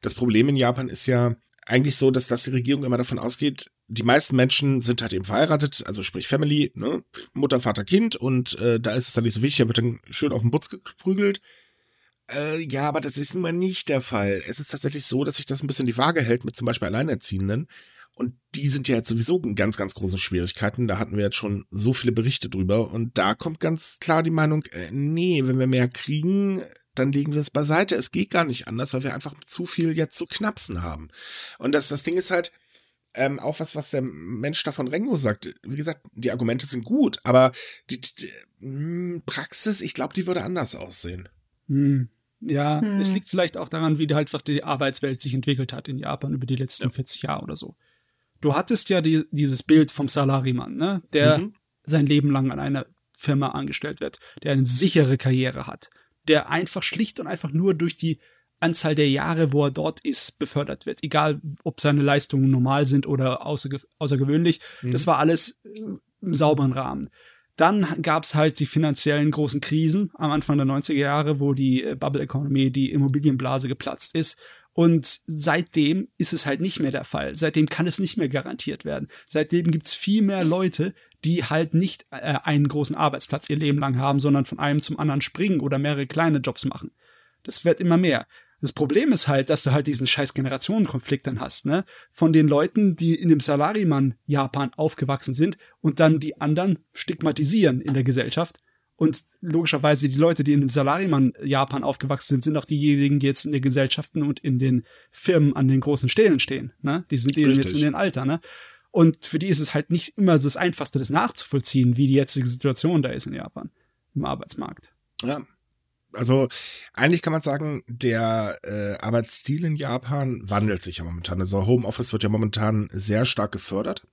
das Problem in Japan ist ja eigentlich so, dass, dass die Regierung immer davon ausgeht, die meisten Menschen sind halt eben verheiratet, also sprich Family, ne? Mutter, Vater, Kind und äh, da ist es dann nicht so wichtig, da wird dann schön auf den Butz geprügelt. Äh, ja, aber das ist immer nicht der Fall. Es ist tatsächlich so, dass sich das ein bisschen die Waage hält mit zum Beispiel Alleinerziehenden. Und die sind ja jetzt sowieso in ganz, ganz großen Schwierigkeiten. Da hatten wir jetzt schon so viele Berichte drüber. Und da kommt ganz klar die Meinung, äh, nee, wenn wir mehr kriegen, dann legen wir es beiseite. Es geht gar nicht anders, weil wir einfach zu viel jetzt zu knapsen haben. Und das, das Ding ist halt, ähm, auch was, was der Mensch da von Rengo sagt. Wie gesagt, die Argumente sind gut, aber die, die, die hm, Praxis, ich glaube, die würde anders aussehen. Hm. Ja, hm. es liegt vielleicht auch daran, wie halt einfach die Arbeitswelt sich entwickelt hat in Japan über die letzten ja. 40 Jahre oder so du hattest ja die, dieses Bild vom Salariman, ne, der mhm. sein Leben lang an einer Firma angestellt wird, der eine sichere Karriere hat, der einfach schlicht und einfach nur durch die Anzahl der Jahre, wo er dort ist, befördert wird. Egal, ob seine Leistungen normal sind oder außerge außergewöhnlich. Mhm. Das war alles äh, im sauberen Rahmen. Dann gab es halt die finanziellen großen Krisen am Anfang der 90er Jahre, wo die äh, Bubble Economy, die Immobilienblase geplatzt ist und seitdem ist es halt nicht mehr der Fall. Seitdem kann es nicht mehr garantiert werden. Seitdem gibt es viel mehr Leute, die halt nicht äh, einen großen Arbeitsplatz ihr Leben lang haben, sondern von einem zum anderen springen oder mehrere kleine Jobs machen. Das wird immer mehr. Das Problem ist halt, dass du halt diesen scheiß Generationenkonflikt dann hast, ne? Von den Leuten, die in dem Salariman Japan aufgewachsen sind und dann die anderen stigmatisieren in der Gesellschaft Und logischerweise die Leute, die in dem Salaryman-Japan aufgewachsen sind, sind auch diejenigen, die jetzt in den Gesellschaften und in den Firmen an den großen Stellen stehen. Ne? Die sind eben jetzt in den Alter. Ne? Und für die ist es halt nicht immer das Einfachste, das nachzuvollziehen, wie die jetzige Situation da ist in Japan, im Arbeitsmarkt. Ja, also eigentlich kann man sagen, der äh, Arbeitsstil in Japan wandelt sich ja momentan. Also Homeoffice wird ja momentan sehr stark gefördert.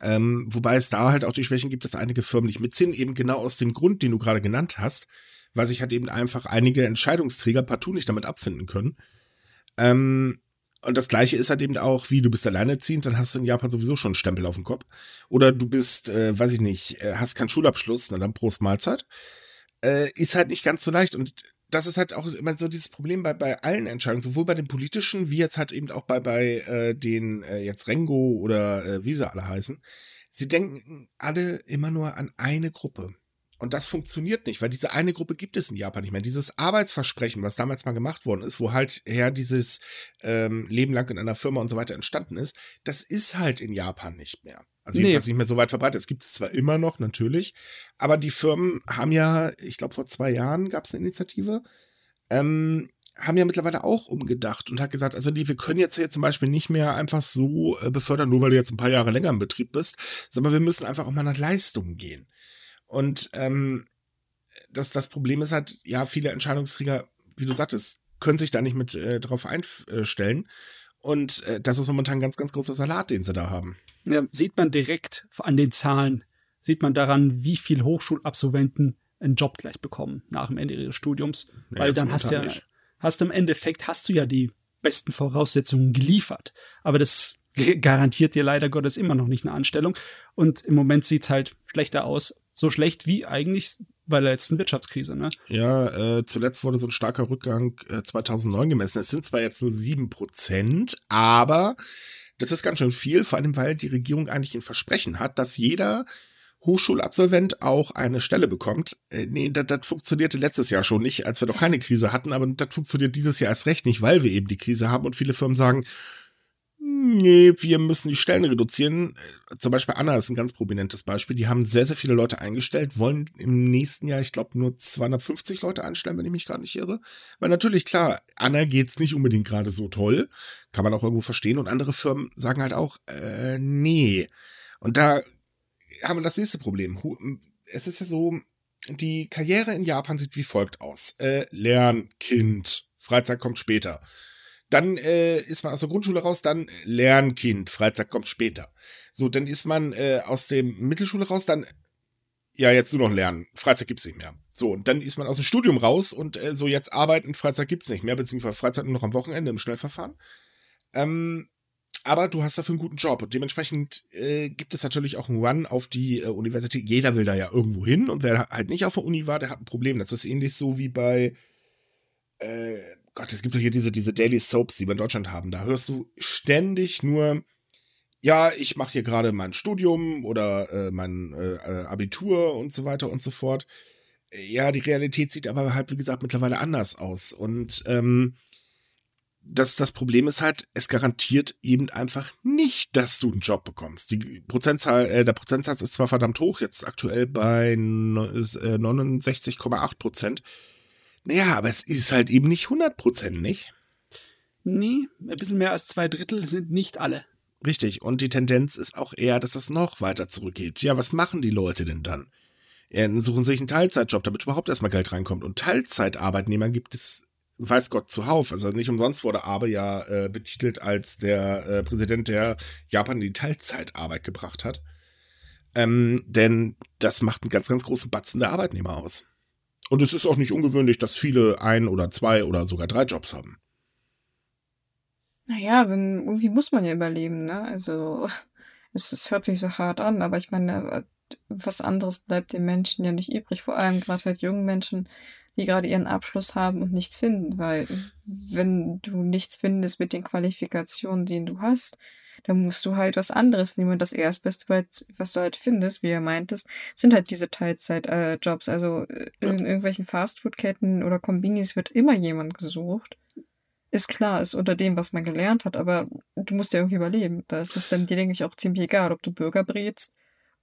Ähm, wobei es da halt auch die Schwächen gibt, dass einige Firmen nicht mitziehen, eben genau aus dem Grund, den du gerade genannt hast, weil sich halt eben einfach einige Entscheidungsträger partout nicht damit abfinden können. Ähm, und das gleiche ist halt eben auch, wie du bist alleinerziehend, dann hast du in Japan sowieso schon einen Stempel auf dem Kopf. Oder du bist, äh, weiß ich nicht, äh, hast keinen Schulabschluss, na dann Prost Mahlzeit äh, ist halt nicht ganz so leicht. Und das ist halt auch immer so dieses Problem bei, bei allen Entscheidungen, sowohl bei den politischen, wie jetzt halt eben auch bei, bei äh, den äh, jetzt Rengo oder äh, wie sie alle heißen. Sie denken alle immer nur an eine Gruppe. Und das funktioniert nicht, weil diese eine Gruppe gibt es in Japan nicht mehr. Dieses Arbeitsversprechen, was damals mal gemacht worden ist, wo halt her dieses ähm, Leben lang in einer Firma und so weiter entstanden ist, das ist halt in Japan nicht mehr. Also nee. jedenfalls nicht mehr so weit verbreitet. Es gibt es zwar immer noch, natürlich, aber die Firmen haben ja, ich glaube vor zwei Jahren gab es eine Initiative, ähm, haben ja mittlerweile auch umgedacht und hat gesagt, also nee, wir können jetzt hier zum Beispiel nicht mehr einfach so äh, befördern, nur weil du jetzt ein paar Jahre länger im Betrieb bist, sondern wir müssen einfach auch mal nach Leistung gehen. Und ähm, das, das Problem ist halt, ja, viele Entscheidungsträger, wie du sagtest, können sich da nicht mit äh, drauf einstellen. Und äh, das ist momentan ein ganz, ganz großer Salat, den sie da haben. Ja, sieht man direkt an den Zahlen, sieht man daran, wie viel Hochschulabsolventen einen Job gleich bekommen nach dem Ende ihres Studiums. Ja, Weil dann hast du ja, hast du im Endeffekt hast du ja die besten Voraussetzungen geliefert. Aber das garantiert dir leider Gottes immer noch nicht eine Anstellung. Und im Moment sieht's halt schlechter aus. So schlecht wie eigentlich bei der letzten Wirtschaftskrise, ne? Ja, äh, zuletzt wurde so ein starker Rückgang äh, 2009 gemessen. Es sind zwar jetzt nur sieben Prozent, aber das ist ganz schön viel, vor allem weil die Regierung eigentlich ein Versprechen hat, dass jeder Hochschulabsolvent auch eine Stelle bekommt. Äh, nee, das, das funktionierte letztes Jahr schon nicht, als wir noch keine Krise hatten, aber das funktioniert dieses Jahr erst recht nicht, weil wir eben die Krise haben und viele Firmen sagen, nee, wir müssen die Stellen reduzieren. Zum Beispiel Anna ist ein ganz prominentes Beispiel. Die haben sehr, sehr viele Leute eingestellt, wollen im nächsten Jahr, ich glaube, nur 250 Leute einstellen, wenn ich mich gerade nicht irre. Weil natürlich, klar, Anna geht's nicht unbedingt gerade so toll. Kann man auch irgendwo verstehen. Und andere Firmen sagen halt auch, äh, nee. Und da haben wir das nächste Problem. Es ist ja so, die Karriere in Japan sieht wie folgt aus. Äh, Lernkind. Freizeit kommt später. Dann äh, ist man aus der Grundschule raus, dann Lernkind, Freizeit kommt später. So, dann ist man äh, aus dem Mittelschule raus, dann ja, jetzt nur noch lernen. Freizeit gibt's nicht mehr. So, und dann ist man aus dem Studium raus und äh, so jetzt arbeiten, Freizeit gibt's nicht mehr, beziehungsweise Freizeit nur noch am Wochenende im Schnellverfahren. Ähm, aber du hast dafür einen guten Job und dementsprechend äh, gibt es natürlich auch einen Run auf die äh, Universität. Jeder will da ja irgendwo hin und wer halt nicht auf der Uni war, der hat ein Problem. Das ist ähnlich so wie bei äh, Gott, es gibt doch hier diese, diese Daily Soaps, die wir in Deutschland haben. Da hörst du ständig nur, ja, ich mache hier gerade mein Studium oder äh, mein äh, äh Abitur und so weiter und so fort. Ja, die Realität sieht aber halt, wie gesagt, mittlerweile anders aus. Und ähm, das, das Problem ist halt, es garantiert eben einfach nicht, dass du einen Job bekommst. Die Prozentzahl, äh, der Prozentsatz ist zwar verdammt hoch, jetzt aktuell bei 69,8 Prozent. Naja, aber es ist halt eben nicht 100 nicht? Nee, ein bisschen mehr als zwei Drittel sind nicht alle. Richtig, und die Tendenz ist auch eher, dass es noch weiter zurückgeht. Ja, was machen die Leute denn dann? Ja, suchen sich einen Teilzeitjob, damit überhaupt erstmal Geld reinkommt. Und Teilzeitarbeitnehmer gibt es, weiß Gott, zuhauf. Also nicht umsonst wurde Abe ja äh, betitelt als der äh, Präsident, der Japan in die Teilzeitarbeit gebracht hat. Ähm, denn das macht einen ganz, ganz großen Batzen der Arbeitnehmer aus. Und es ist auch nicht ungewöhnlich, dass viele ein oder zwei oder sogar drei Jobs haben. Naja, wenn, irgendwie muss man ja überleben, ne? Also, es, es hört sich so hart an, aber ich meine, was anderes bleibt den Menschen ja nicht übrig. Vor allem gerade halt jungen Menschen, die gerade ihren Abschluss haben und nichts finden, weil wenn du nichts findest mit den Qualifikationen, die du hast, dann musst du halt was anderes nehmen. Und das Erstbeste, was du halt findest, wie er meintest, sind halt diese Teilzeit-Jobs. Äh, also in irgendwelchen Fastfood-Ketten oder Kombinis wird immer jemand gesucht. Ist klar, ist unter dem, was man gelernt hat, aber du musst ja irgendwie überleben. Da ist es dann dir, denke ich, auch ziemlich egal, ob du Burger brätst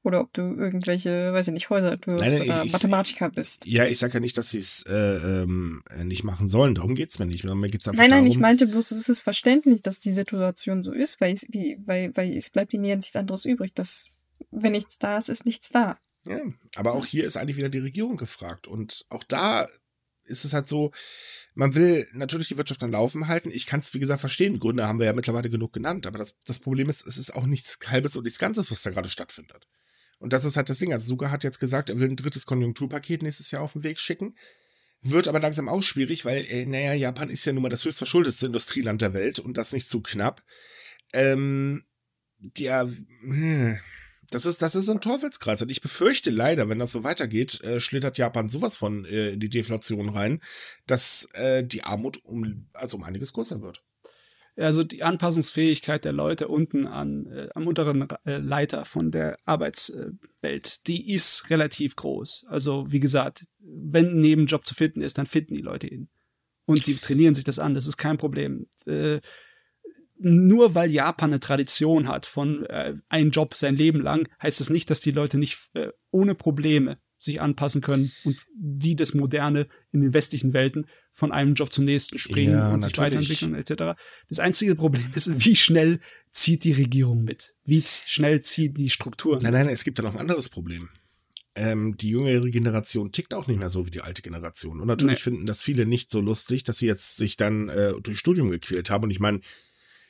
Oder ob du irgendwelche, weiß ich nicht, Häuser entwirfst Nein, nein, oder ich- Mathematiker bist. Ja, ich sage ja nicht, dass sie es äh, ähm, nicht machen sollen. Darum geht's mir nicht. Mir geht's einfach Nein, nein, darum, ich meinte bloß, es ist verständlich, dass die Situation so ist, weil es, wie, weil, weil es bleibt ihnen ja nichts anderes übrig. Dass, wenn nichts da ist, ist nichts da. Ja, aber auch hier ist eigentlich wieder die Regierung gefragt. Und auch da ist es halt so, man will natürlich die Wirtschaft am Laufen halten. Ich kann es, wie gesagt, verstehen. Gründe haben wir ja mittlerweile genug genannt. Aber das, das Problem ist, es ist auch nichts Halbes und nichts Ganzes, was da gerade stattfindet. Und das ist halt das Ding. Also Suga hat jetzt gesagt, er will ein drittes Konjunkturpaket nächstes Jahr auf den Weg schicken. Wird aber langsam auch schwierig, weil, äh, naja, Japan ist ja nun mal das höchstverschuldetste Industrieland der Welt und das nicht zu knapp. Ähm, ja, hm, das ist, das ist ein Teufelskreis. Und ich befürchte leider, wenn das so weitergeht, äh, schlittert Japan sowas von äh, in die Deflation rein, dass äh, die Armut um, also um einiges größer wird. Also die Anpassungsfähigkeit der Leute unten an, äh, am unteren äh, Leiter von der Arbeitswelt, die ist relativ groß. Also wie gesagt, wenn ein Nebenjob zu finden ist, dann finden die Leute ihn. Und die trainieren sich das an, das ist kein Problem. Äh, nur weil Japan eine Tradition hat von äh, einem Job sein Leben lang, heißt das nicht, dass die Leute nicht äh, ohne Probleme sich anpassen können und wie das Moderne in den westlichen Welten von einem Job zum nächsten springen Ja, und sich natürlich. weiterentwickeln etc. Das einzige Problem ist, wie schnell zieht die Regierung mit? Wie schnell ziehen die Strukturen? Nein, nein, es gibt da noch ein anderes Problem. Ähm, die jüngere Generation tickt auch nicht mehr so wie die alte Generation. Und natürlich Nee. finden das viele nicht so lustig, dass sie jetzt sich dann äh, durch Studium gequält haben. Und ich meine,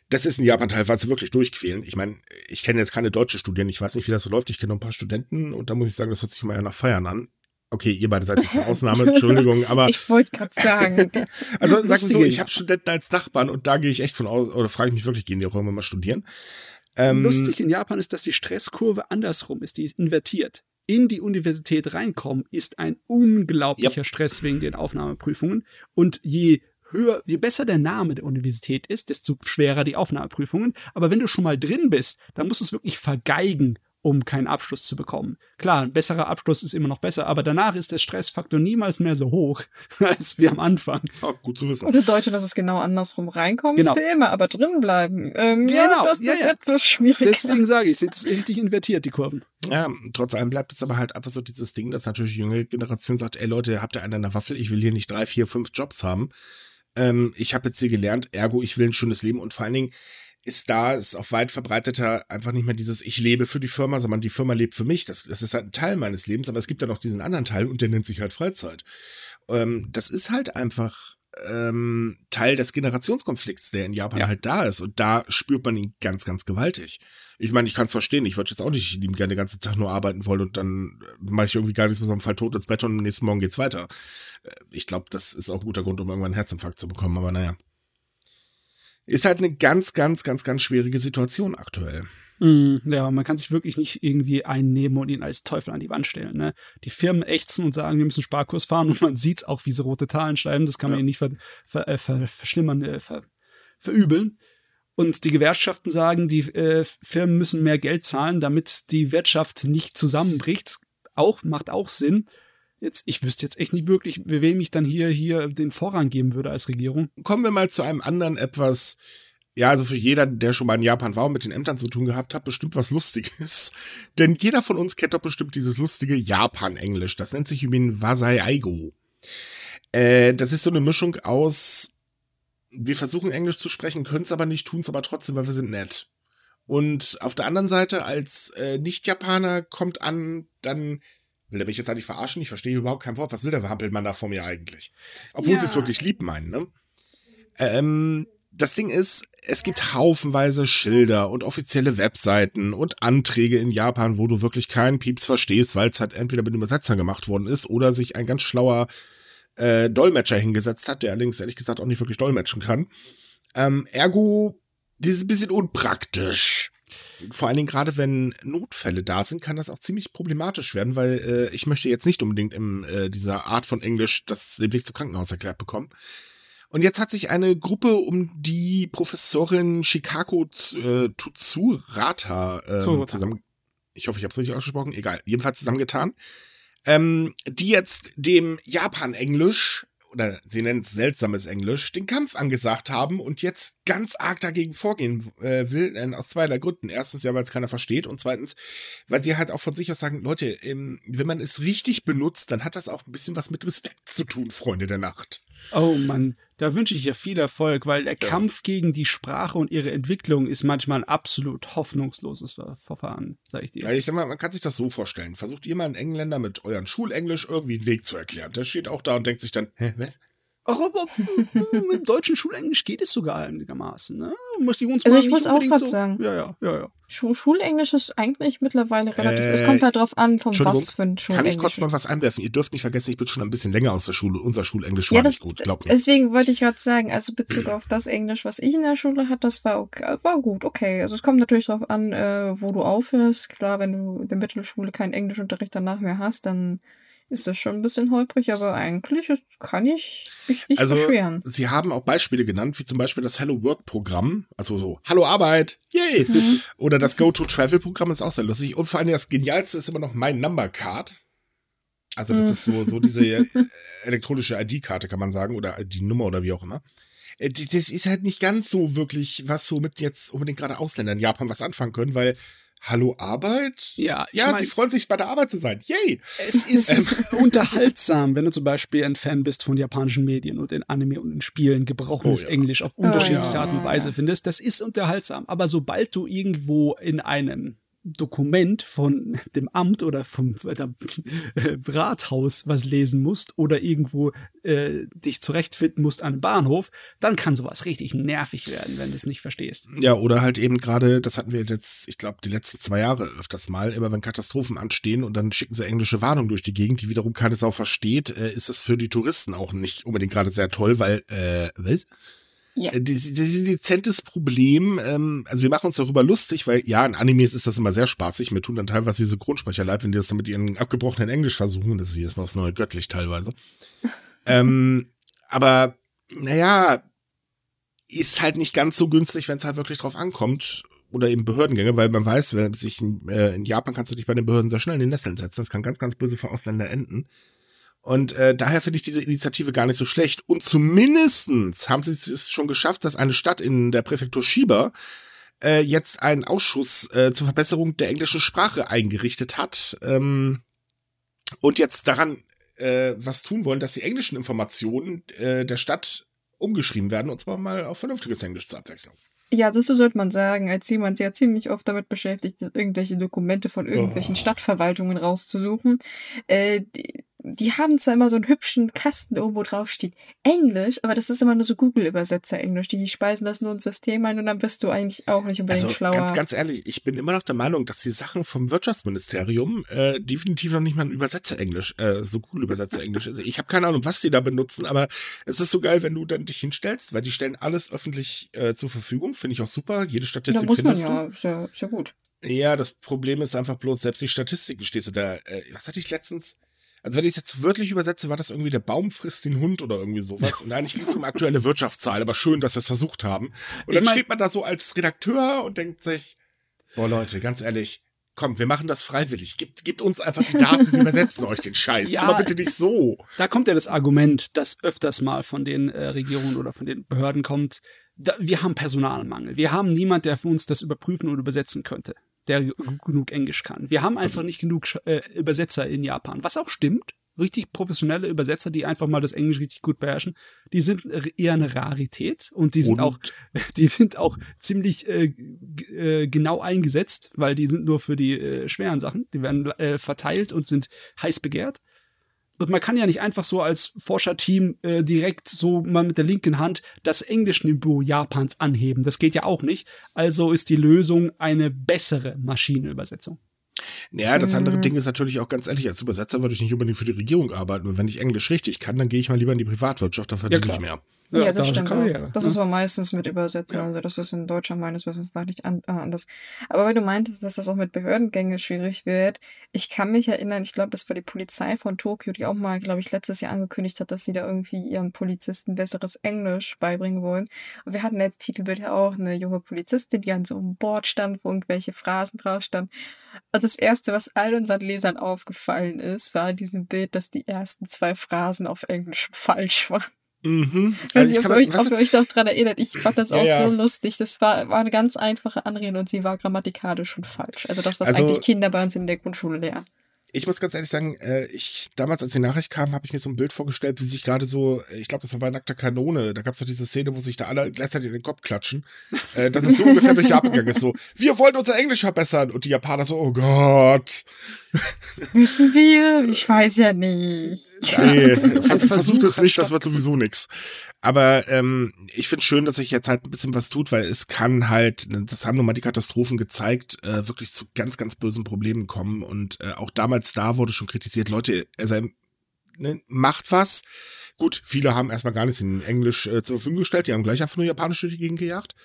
das ist in Japan teilweise wirklich durchquälen. Ich meine, ich kenne jetzt keine deutsche Studien, ich weiß nicht, wie das so läuft. Ich kenne noch ein paar Studenten und da muss ich sagen, das hört sich immer eher nach Feiern an. Okay, ihr beide seid jetzt eine Ausnahme, Entschuldigung, aber Ich wollte gerade sagen. also sagen wir so, ich habe Studenten als Nachbarn und da gehe ich echt von aus, oder frage ich mich wirklich, gehen die auch irgendwann mal studieren? Ähm, Lustig in Japan ist, dass die Stresskurve andersrum ist, die ist invertiert. In die Universität reinkommen ist ein unglaublicher Stress wegen den Aufnahmeprüfungen. Und je höher, je besser der Name der Universität ist, desto schwerer die Aufnahmeprüfungen. Aber wenn du schon mal drin bist, dann musst du es wirklich vergeigen, um keinen Abschluss zu bekommen. Klar, ein besserer Abschluss ist immer noch besser, aber danach ist der Stressfaktor niemals mehr so hoch als wie am Anfang. Oh, gut zu wissen. Und bedeutet, dass es genau andersrum reinkommst Genau. du immer, aber drin bleiben. Ähm, ja, Genau, das ja, ist ja. etwas schwieriger. Deswegen sage ich, es ist richtig invertiert, die Kurven. Ja, trotz allem bleibt es aber halt einfach so dieses Ding, dass natürlich die junge Generation sagt, ey Leute, habt ihr einen an der Waffel? Ich will hier nicht drei, vier, fünf Jobs haben. Ähm, ich habe jetzt hier gelernt, ergo, ich will ein schönes Leben und vor allen Dingen ist da, ist auch weit verbreiteter einfach nicht mehr dieses Ich lebe für die Firma, sondern die Firma lebt für mich. Das, das ist halt ein Teil meines Lebens, aber es gibt ja noch diesen anderen Teil und der nennt sich halt Freizeit. Ähm, das ist halt einfach ähm, Teil des Generationskonflikts, der in Japan Ja. halt da ist. Und da spürt man ihn ganz, ganz gewaltig. Ich meine, ich kann es verstehen. Ich würde jetzt auch nicht lieben gerne den ganzen Tag nur arbeiten wollen und dann äh, mache ich irgendwie gar nichts mehr, sondern fall tot ins Bett und am nächsten Morgen geht's weiter. Äh, Ich glaube, das ist auch ein guter Grund, um irgendwann einen Herzinfarkt zu bekommen, aber naja. Ist halt eine ganz, ganz, ganz, ganz schwierige Situation aktuell. Mm, Ja, man kann sich wirklich nicht irgendwie einnehmen und ihn als Teufel an die Wand stellen. Ne? Die Firmen ächzen und sagen, wir müssen Sparkurs fahren und man sieht's auch, wie sie rote Zahlen schreiben. Das kann man Ja. ihnen nicht ver, ver, äh, ver, verschlimmern, äh, ver, verübeln. Und die Gewerkschaften sagen, die äh, Firmen müssen mehr Geld zahlen, damit die Wirtschaft nicht zusammenbricht. Auch macht auch Sinn. Jetzt, ich wüsste jetzt echt nicht wirklich, wem ich dann hier hier den Vorrang geben würde als Regierung. Kommen wir mal zu einem anderen etwas, ja, also für jeder, der schon mal in Japan war und mit den Ämtern zu tun gehabt hat, bestimmt was Lustiges. Denn jeder von uns kennt doch bestimmt dieses lustige Japan-Englisch. Das nennt sich übrigens Wasai Aigo. Äh, das ist so eine Mischung aus, wir versuchen Englisch zu sprechen, können es aber nicht, tun es aber trotzdem, weil wir sind nett. Und auf der anderen Seite, als äh, Nicht-Japaner kommt an, dann will er mich jetzt eigentlich verarschen? Ich verstehe überhaupt kein Wort. Was will der Hampelmann da vor mir eigentlich? Obwohl Ja. sie es wirklich lieb meinen, ne? Ähm, das Ding ist, es gibt haufenweise Schilder und offizielle Webseiten und Anträge in Japan, wo du wirklich keinen Pieps verstehst, weil es halt entweder mit Übersetzern gemacht worden ist oder sich ein ganz schlauer äh, Dolmetscher hingesetzt hat, der allerdings ehrlich gesagt auch nicht wirklich dolmetschen kann. Ähm, ergo, das ist ein bisschen unpraktisch. Vor allen Dingen gerade wenn Notfälle da sind, kann das auch ziemlich problematisch werden, weil äh, ich möchte jetzt nicht unbedingt in äh, dieser Art von Englisch das den Weg zum Krankenhaus erklärt bekommen. Und jetzt hat sich eine Gruppe um die Professorin Shikako äh, Tutsurata ähm, zusammen. Ich hoffe, ich habe es richtig ausgesprochen. Egal, jedenfalls zusammengetan. Ähm, die jetzt dem Japan-Englisch oder sie nennen es seltsames Englisch, den Kampf angesagt haben und jetzt ganz arg dagegen vorgehen äh, will, äh, aus zweierlei Gründen. Erstens ja, weil es keiner versteht und zweitens, weil sie halt auch von sich aus sagen, Leute, ähm, wenn man es richtig benutzt, dann hat das auch ein bisschen was mit Respekt zu tun, Freunde der Nacht. Oh Mann, da wünsche ich dir viel Erfolg, weil der ja. Kampf gegen die Sprache und ihre Entwicklung ist manchmal ein absolut hoffnungsloses Verfahren, sag ich dir. Ja, ich sag mal, man kann sich das so vorstellen. Versucht ihr mal einen Engländer mit euren Schulenglisch irgendwie einen Weg zu erklären. Der steht auch da und denkt sich dann, hä, was? Ach, aber mit deutschen Schulenglisch geht es sogar einigermaßen. Ne? Muss die uns also ich muss auch gerade so sagen. Ja, ja, ja, ja. Schul Schulenglisch ist eigentlich mittlerweile relativ. Äh, es kommt halt drauf an, von was für ein Schulenglisch. Kann ich kurz mal was einwerfen? Ihr dürft nicht vergessen, ich bin schon ein bisschen länger aus der Schule. Unser Schulenglisch war ja, das, nicht gut, glaubt mir. Deswegen wollte ich gerade sagen, also Bezug auf das Englisch, was ich in der Schule hatte, das war okay, war gut, okay. Also es kommt natürlich darauf an, äh, wo du aufhörst. Klar, wenn du in der Mittelschule keinen Englischunterricht danach mehr hast, dann ist das schon ein bisschen holprig, aber eigentlich ist, kann ich mich nicht also, beschweren. Sie haben auch Beispiele genannt, wie zum Beispiel das Hello Work Programm, also so Hallo Arbeit, yay! Mhm. Oder das Go to Travel Programm ist auch sehr lustig. Und vor allem das Genialste ist immer noch mein Number Card. Also das mhm. ist so, so diese äh, elektronische ID-Karte, kann man sagen, oder die Nummer oder wie auch immer. Äh, das ist halt nicht ganz so wirklich, was so mit jetzt unbedingt gerade Ausländern in Japan was anfangen können, weil Hallo Arbeit? Ja, ja, mein, sie freuen sich bei der Arbeit zu sein. Yay! Es ist ähm. unterhaltsam, wenn du zum Beispiel ein Fan bist von japanischen Medien und in Anime und in Spielen gebrochenes oh, ja. Englisch auf unterschiedliche oh, ja. Art und Weise findest. Das ist unterhaltsam. Aber sobald du irgendwo in einem Dokument von dem Amt oder vom äh, Rathaus was lesen musst oder irgendwo äh, dich zurechtfinden musst an einem Bahnhof, dann kann sowas richtig nervig werden, wenn du es nicht verstehst. Ja, oder halt eben gerade, das hatten wir jetzt, ich glaube, die letzten zwei Jahre öfters mal, immer wenn Katastrophen anstehen und dann schicken sie englische Warnungen durch die Gegend, die wiederum keine Sau versteht, äh, ist das für die Touristen auch nicht unbedingt gerade sehr toll, weil, äh, was? Ja. Das, ist ein dezentes Problem. Ähm, also wir machen uns darüber lustig, weil ja, in Animes ist das immer sehr spaßig. Mir tun dann teilweise diese Grundsprecher leid, wenn die das dann mit ihren abgebrochenen Englisch versuchen. Das ist jetzt mal das neue göttlich teilweise. ähm, aber naja, ist halt nicht ganz so günstig, wenn es halt wirklich drauf ankommt. Oder eben Behördengänge, weil man weiß, wenn sich in, äh, in Japan kannst du dich bei den Behörden sehr schnell in den Nesseln setzen. Das kann ganz, ganz böse für Ausländer enden. Und äh, daher finde ich diese Initiative gar nicht so schlecht. Und zumindestens haben sie es schon geschafft, dass eine Stadt in der Präfektur Shiba äh, jetzt einen Ausschuss äh, zur Verbesserung der englischen Sprache eingerichtet hat. Ähm, und jetzt daran äh, was tun wollen, dass die englischen Informationen äh, der Stadt umgeschrieben werden, und zwar mal auf vernünftiges Englisch zur Abwechslung. Ja, das sollte man sagen, als jemand, der ziemlich oft damit beschäftigt ist, irgendwelche Dokumente von irgendwelchen oh. Stadtverwaltungen rauszusuchen. Äh, die, die haben zwar immer so einen hübschen Kasten irgendwo drauf steht Englisch, aber das ist immer nur so Google-Übersetzer Englisch. Die speisen das nur ins System ein und dann bist du eigentlich auch nicht unbedingt also, schlauer. Ganz, ganz ehrlich, ich bin immer noch der Meinung, dass die Sachen vom Wirtschaftsministerium äh, definitiv noch nicht mal ein Übersetzer Englisch, äh, so cool Übersetzer Englisch ist. Ich habe keine Ahnung, was die da benutzen, aber es ist so geil, wenn du dann dich hinstellst, weil die stellen alles öffentlich äh, zur Verfügung. Finde ich auch super. Jede Statistik ja, muss findest man, ja, sehr, sehr gut. Ja, das Problem ist einfach bloß, selbst die Statistiken stehst du da. Äh, was hatte ich letztens? Also wenn ich es jetzt wörtlich übersetze, war das irgendwie der Baum frisst den Hund oder irgendwie sowas. Und eigentlich ging es um aktuelle Wirtschaftszahlen, aber schön, dass wir es versucht haben. Und dann steht man da so als Redakteur und denkt sich, boah Leute, ganz ehrlich, komm, wir machen das freiwillig. Gebt, gebt uns einfach die Daten, wir übersetzen euch den Scheiß. Ja, aber bitte nicht so. Da kommt ja das Argument, das öfters mal von den äh, Regierungen oder von den Behörden kommt. Da, wir haben Personalmangel. Wir haben niemand, der für uns das überprüfen und übersetzen könnte der genug Englisch kann. Wir haben einfach nicht genug äh, Übersetzer in Japan, was auch stimmt. Richtig professionelle Übersetzer, die einfach mal das Englisch richtig gut beherrschen, die sind eher eine Rarität und die sind und? auch, die sind auch ziemlich äh, äh, genau eingesetzt, weil die sind nur für die äh, schweren Sachen. Die werden äh, verteilt und sind heiß begehrt. Und man kann ja nicht einfach so als Forscherteam äh, direkt so mal mit der linken Hand das Englischniveau Japans anheben. Das geht ja auch nicht. Also ist die Lösung eine bessere Maschinenübersetzung. Ja, das andere mhm. Ding ist natürlich auch ganz ehrlich, als Übersetzer würde ich nicht unbedingt für die Regierung arbeiten. Und wenn ich Englisch richtig kann, dann gehe ich mal lieber in die Privatwirtschaft, da verdiene ja, ich mehr. Ja, Ja, das da stimmt. Karriere, Auch. Das ne? ist aber meistens mit Übersetzen. Ja. Also das ist in Deutschland meines Wissens nach nicht an, äh, anders. Aber weil du meintest, dass das auch mit Behördengänge schwierig wird, ich kann mich erinnern, ich glaube, das war die Polizei von Tokio, die auch mal, glaube ich, letztes Jahr angekündigt hat, dass sie da irgendwie ihren Polizisten besseres Englisch beibringen wollen. Und wir hatten als Titelbild ja auch eine junge Polizistin, die an so einem Board stand, wo irgendwelche Phrasen drauf standen. Und das Erste, was all unseren Lesern aufgefallen ist, war in diesem Bild, dass die ersten zwei Phrasen auf Englisch falsch waren. Mhm. Ich weiß Also nicht, ich ob, ihr euch, was, ob ihr euch noch dran erinnert. Ich fand das auch ja. so lustig. Das war, war eine ganz einfache Anrede und sie war grammatikalisch schon falsch. Also das, was Also- eigentlich Kinder bei uns in der Grundschule lernen. Ich muss ganz ehrlich sagen, äh, ich damals, als die Nachricht kam, habe ich mir so ein Bild vorgestellt, wie sich gerade so, ich glaube, das war bei Nackter Kanone, da gab es doch diese Szene, wo sich da alle gleichzeitig in den Kopf klatschen. Äh, das ist so ungefähr durch Japan gegangen ist. So, wir wollen unser Englisch verbessern. Und die Japaner so, oh Gott. Müssen wir? Ich weiß ja nicht. Nee, vers Versuch versucht es nicht, das wird sowieso nix. Aber ähm, ich finde schön, dass sich jetzt halt ein bisschen was tut, weil es kann halt, das haben nun mal die Katastrophen gezeigt, äh, wirklich zu ganz, ganz bösen Problemen kommen. Und äh, auch damals da wurde schon kritisiert, Leute, also ne, macht was. Gut, viele haben erstmal gar nichts in Englisch äh, zur Verfügung gestellt, die haben gleich einfach nur Japanisch durch die Gegend gejagt.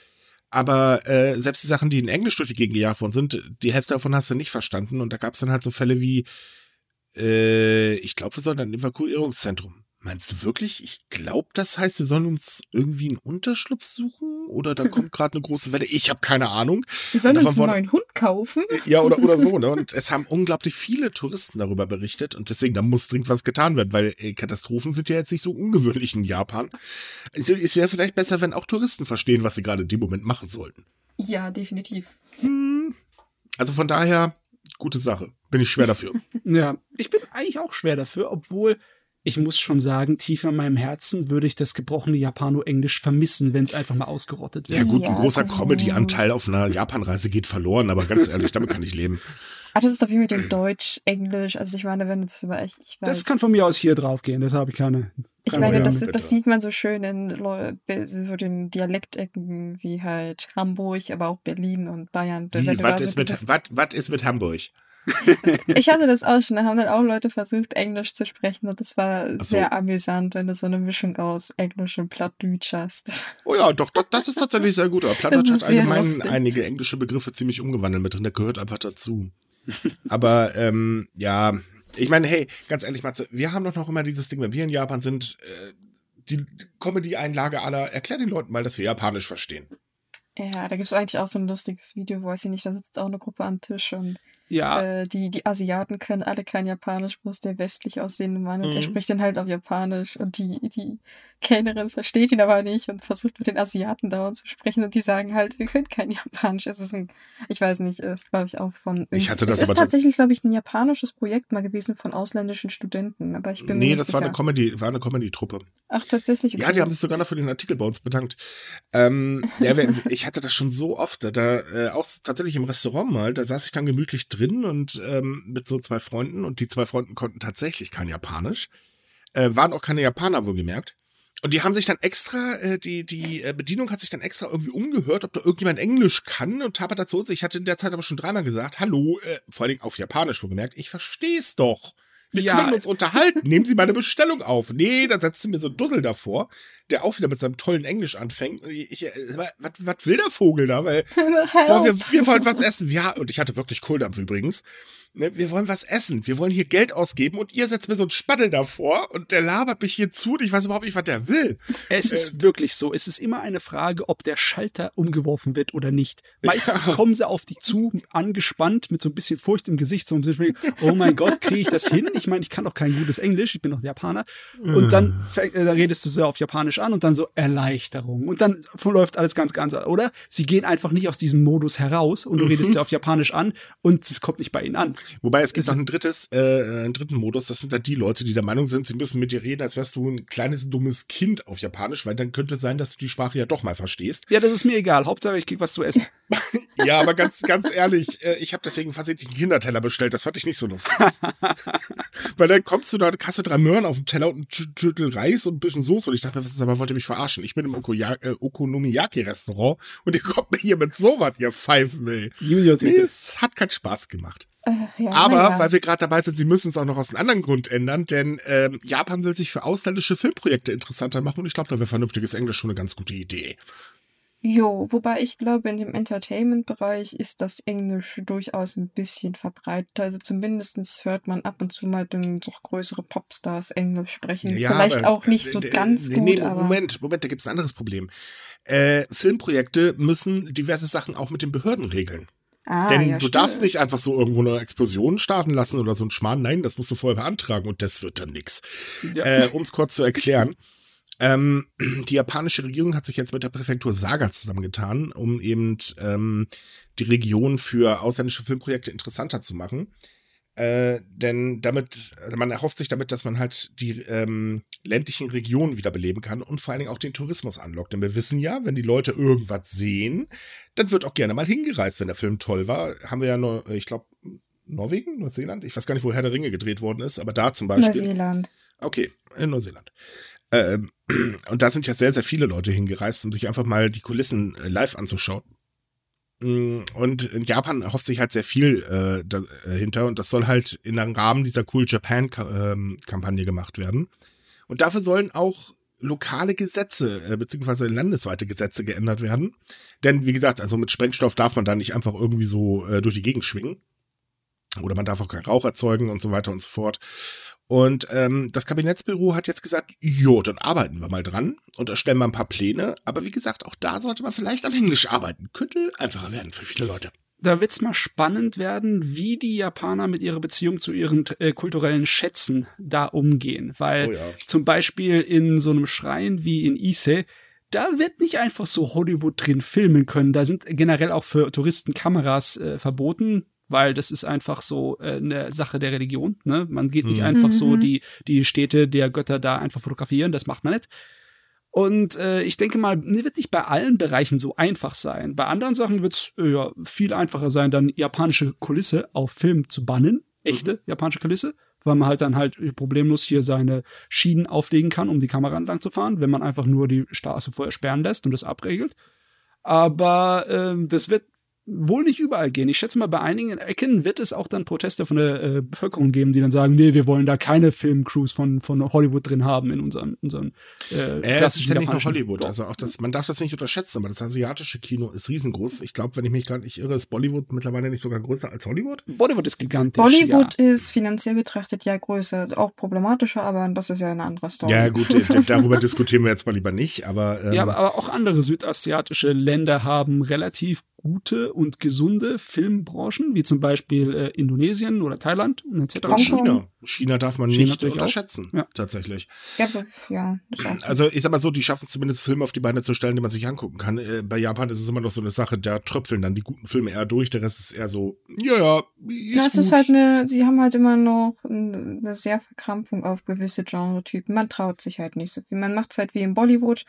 Aber äh, selbst die Sachen, die in Englisch durch die Gegend gejagt worden sind, die Hälfte davon hast du nicht verstanden. Und da gab es dann halt so Fälle wie, äh, ich glaube, wir sollen ein Evakuierungszentrum. Meinst du wirklich? Ich glaube, das heißt, wir sollen uns irgendwie einen Unterschlupf suchen? Oder da kommt gerade eine große Welle? Ich habe keine Ahnung. Wir sollen uns einen neuen Hund kaufen. Ja, oder, oder so, ne? Und es haben unglaublich viele Touristen darüber berichtet und deswegen, da muss dringend was getan werden, weil äh, Katastrophen sind ja jetzt nicht so ungewöhnlich in Japan. Also, es wäre vielleicht besser, wenn auch Touristen verstehen, was sie gerade in dem Moment machen sollten. Ja, definitiv. Hm. Also von daher, gute Sache. Bin ich schwer dafür. Ja, ich bin eigentlich auch schwer dafür, obwohl ich muss schon sagen, tief in meinem Herzen würde ich das gebrochene Japano-Englisch vermissen, wenn es einfach mal ausgerottet Ja wäre. gut, Ja, ein großer gut. Comedy-Anteil auf einer Japanreise geht verloren, aber ganz ehrlich, damit kann ich leben. Ah, das ist doch wie mit dem Deutsch, Englisch. Also ich meine, wenn es über ich, ich weiß. Das kann von mir aus hier drauf gehen, das habe ich keine. Ich meine, das, das sieht man so schön in so den Dialektecken wie halt Hamburg, aber auch Berlin und Bayern. Wie, was ist, mit, was, was ist mit Hamburg? Ich hatte das auch schon, da haben dann auch Leute versucht, Englisch zu sprechen und das war Ach so. sehr amüsant, wenn du so eine Mischung aus Englisch und Plattdeutsch hast. Oh ja, doch, das, das ist tatsächlich sehr gut. Aber Plattdeutsch hat allgemein lustig. einige englische Begriffe ziemlich umgewandelt mit drin. Der gehört einfach dazu. Aber ähm, ja, ich meine, hey, ganz ehrlich, Matze, wir haben doch noch immer dieses Ding, wenn wir in Japan sind, äh, die Comedy-Einlage aller, erklär den Leuten mal, dass wir Japanisch verstehen. Ja, da gibt es eigentlich auch so ein lustiges Video, wo weiß ich nicht, da sitzt auch eine Gruppe am Tisch und Ja, äh, die, die Asiaten können alle kein Japanisch, bloß der westlich aussehende Mann und er Mhm. spricht dann halt auf Japanisch und die, die Kellnerin versteht ihn aber nicht und versucht mit den Asiaten dauernd zu sprechen und die sagen halt, wir können kein Japanisch. Es ist ein, ich weiß nicht, ist glaube ich auch von. Ich hatte das es ist tatsächlich, glaube ich, ein japanisches Projekt mal gewesen von ausländischen Studenten, aber ich bin Nee, das sicher. war eine Comedy, war eine Comedy-Truppe. Ach, tatsächlich. Ja, die haben sich sogar noch für den Artikel bei uns bedankt. Ähm, ja, ich hatte das schon so oft, da, da äh, auch tatsächlich im Restaurant mal, da saß ich dann gemütlich drin und ähm, mit so zwei Freunden und die zwei Freunden konnten tatsächlich kein Japanisch, äh, waren auch keine Japaner wohlgemerkt. Und die haben sich dann extra, äh, die, die äh, Bedienung hat sich dann extra irgendwie umgehört, ob da irgendjemand Englisch kann und habe dazu, ich hatte in der Zeit aber schon dreimal gesagt, hallo, äh, vor allen Dingen auf Japanisch wohlgemerkt, ich versteh's doch. Wir Ja. können uns unterhalten. Nehmen Sie meine Bestellung auf. Nee, dann setzt sie mir so einen Dussel davor, der auch wieder mit seinem tollen Englisch anfängt. Äh, was, was will der Vogel da? Weil, boah, wir, wir wollen was essen. Ja, und ich hatte wirklich Kohldampf übrigens. Ne, wir wollen was essen. Wir wollen hier Geld ausgeben und ihr setzt mir so einen Spaddel davor und der labert mich hier zu und ich weiß überhaupt nicht, was der will. es äh, ist wirklich so. Es ist immer eine Frage, ob der Schalter umgeworfen wird oder nicht. Meistens Ja. kommen sie auf dich zu, angespannt, mit so ein bisschen Furcht im Gesicht, so Sinne von, oh mein Gott, kriege ich das hin? Ich meine, ich kann doch kein gutes Englisch, ich bin doch Japaner. Und dann, fäng- äh, dann redest du so auf Japanisch an und dann so Erleichterung. Und dann läuft alles ganz, ganz, oder? Sie gehen einfach nicht aus diesem Modus heraus und du redest sie auf Japanisch an und es kommt nicht bei ihnen an. Wobei es gibt noch ein drittes, äh, einen dritten Modus. Das sind dann die Leute, die der Meinung sind, sie müssen mit dir reden, als wärst du ein kleines dummes Kind auf Japanisch, weil dann könnte es sein, dass du die Sprache ja doch mal verstehst. Ja, das ist mir egal. Hauptsache, ich krieg was zu essen. Ja, aber ganz, ganz ehrlich, äh, ich habe deswegen versehentlich einen Kinderteller bestellt. Das fand ich nicht so lustig. Weil dann kommst du da, du drei Möhren auf dem Teller und ein Schüttel Reis und ein bisschen Soße. Und ich dachte, mir, was ist aber, wollt ihr mich verarschen? Ich bin im Okoya- äh, Okonomiyaki-Restaurant und ihr kommt mir hier mit sowas, ihr Pfeifen, ey. Junior Nee, es hat keinen Spaß gemacht. Äh, ja, Aber naja. weil wir gerade dabei sind, sie müssen es auch noch aus einem anderen Grund ändern, denn ähm, Japan will sich für ausländische Filmprojekte interessanter machen und ich glaube, da wäre vernünftiges Englisch schon eine ganz gute Idee. Jo, wobei ich glaube, in dem Entertainment-Bereich ist das Englisch durchaus ein bisschen verbreitet. Also zumindest hört man ab und zu mal dann doch größere Popstars Englisch sprechen. Ja, Vielleicht aber, auch nicht so äh, ganz nee, gut, nee, Moment, Moment, da gibt es ein anderes Problem. Äh, Filmprojekte müssen diverse Sachen auch mit den Behörden regeln. Ah, Denn ja, du darfst stimmt. nicht einfach so irgendwo eine Explosion starten lassen oder so ein Schmarrn. Nein, das musst du vorher beantragen und das wird dann nix. Ja. Äh, um es kurz zu erklären. Ähm, die japanische Regierung hat sich jetzt mit der Präfektur Saga zusammengetan, um eben ähm, die Region für ausländische Filmprojekte interessanter zu machen. Äh, denn damit, man erhofft sich damit, dass man halt die ähm, ländlichen Regionen wiederbeleben kann und vor allen Dingen auch den Tourismus anlockt. Denn wir wissen ja, wenn die Leute irgendwas sehen, dann wird auch gerne mal hingereist, wenn der Film toll war. Haben wir ja nur, ich glaube, Norwegen, Neuseeland? Ich weiß gar nicht, wo Herr der Ringe gedreht worden ist, aber da zum Beispiel. Neuseeland. Okay, in Neuseeland. Ähm, und da sind ja sehr, sehr viele Leute hingereist, um sich einfach mal die Kulissen äh, live anzuschauen. Mm, Und in Japan erhofft sich halt sehr viel äh, dahinter und das soll halt in einem Rahmen dieser Cool Japan ähm, Kampagne gemacht werden. Und dafür sollen auch lokale Gesetze äh, beziehungsweise landesweite Gesetze geändert werden. Denn wie gesagt, also mit Sprengstoff darf man da nicht einfach irgendwie so äh, durch die Gegend schwingen. Oder man darf auch keinen Rauch erzeugen und so weiter und so fort. Und ähm, das Kabinettsbüro hat jetzt gesagt, jo, dann arbeiten wir mal dran und erstellen mal ein paar Pläne. Aber wie gesagt, auch da sollte man vielleicht am Englisch arbeiten. Könnte einfacher werden für viele Leute. Da wird's mal spannend werden, wie die Japaner mit ihrer Beziehung zu ihren äh, kulturellen Schätzen da umgehen. Weil Oh ja. zum Beispiel in so einem Schrein wie in Ise, da wird nicht einfach so Hollywood drin filmen können. Da sind generell auch für Touristen Kameras äh, verboten, weil das ist einfach so äh, eine Sache der Religion. Ne? Man geht nicht Mhm. einfach so Mhm. die, die Städte der Götter da einfach fotografieren, das macht man nicht. Und äh, ich denke mal, ne, wird nicht bei allen Bereichen so einfach sein. Bei anderen Sachen wird es äh, ja, viel einfacher sein, dann japanische Kulisse auf Film zu bannen. Echte japanische Kulisse, weil man halt dann halt problemlos hier seine Schienen auflegen kann, um die Kamera entlang zu fahren, wenn man einfach nur die Straße vorher sperren lässt und das abregelt. Aber ähm, das wird wohl nicht überall gehen. Ich schätze mal, bei einigen Ecken wird es auch dann Proteste von der äh, Bevölkerung geben, die dann sagen, nee, wir wollen da keine Filmcrews von, von Hollywood drin haben in unseren, unseren äh, Äh, es ist ja nicht nur Hollywood. Doch. Also auch das, man darf das nicht unterschätzen, aber das asiatische Kino ist riesengroß. Ich glaube, wenn ich mich gerade nicht irre, ist Bollywood mittlerweile nicht sogar größer als Hollywood. Bollywood ist gigantisch. Bollywood ja. ist finanziell betrachtet ja größer, auch problematischer, aber das ist ja eine andere Story. Ja, gut, darüber diskutieren wir jetzt mal lieber nicht, aber, ähm, Ja, aber, aber auch andere südasiatische Länder haben relativ gute und gesunde Filmbranchen, wie zum Beispiel äh, Indonesien oder Thailand und etc. Hongkong. China. China darf man China nicht unterschätzen, Ja. tatsächlich. Ja, ja, das ist auch. Also ich sag mal so, die schaffen es zumindest Filme auf die Beine zu stellen, die man sich angucken kann. Äh, bei Japan ist es immer noch so eine Sache, da tröpfeln dann die guten Filme eher durch, der Rest ist eher so, ja, ja, ist Ja, es ist halt eine, sie haben halt immer noch ein- eine sehr Verkrampfung auf gewisse Genre-Typen. Man traut sich halt nicht so viel. Man macht es halt wie im Bollywood.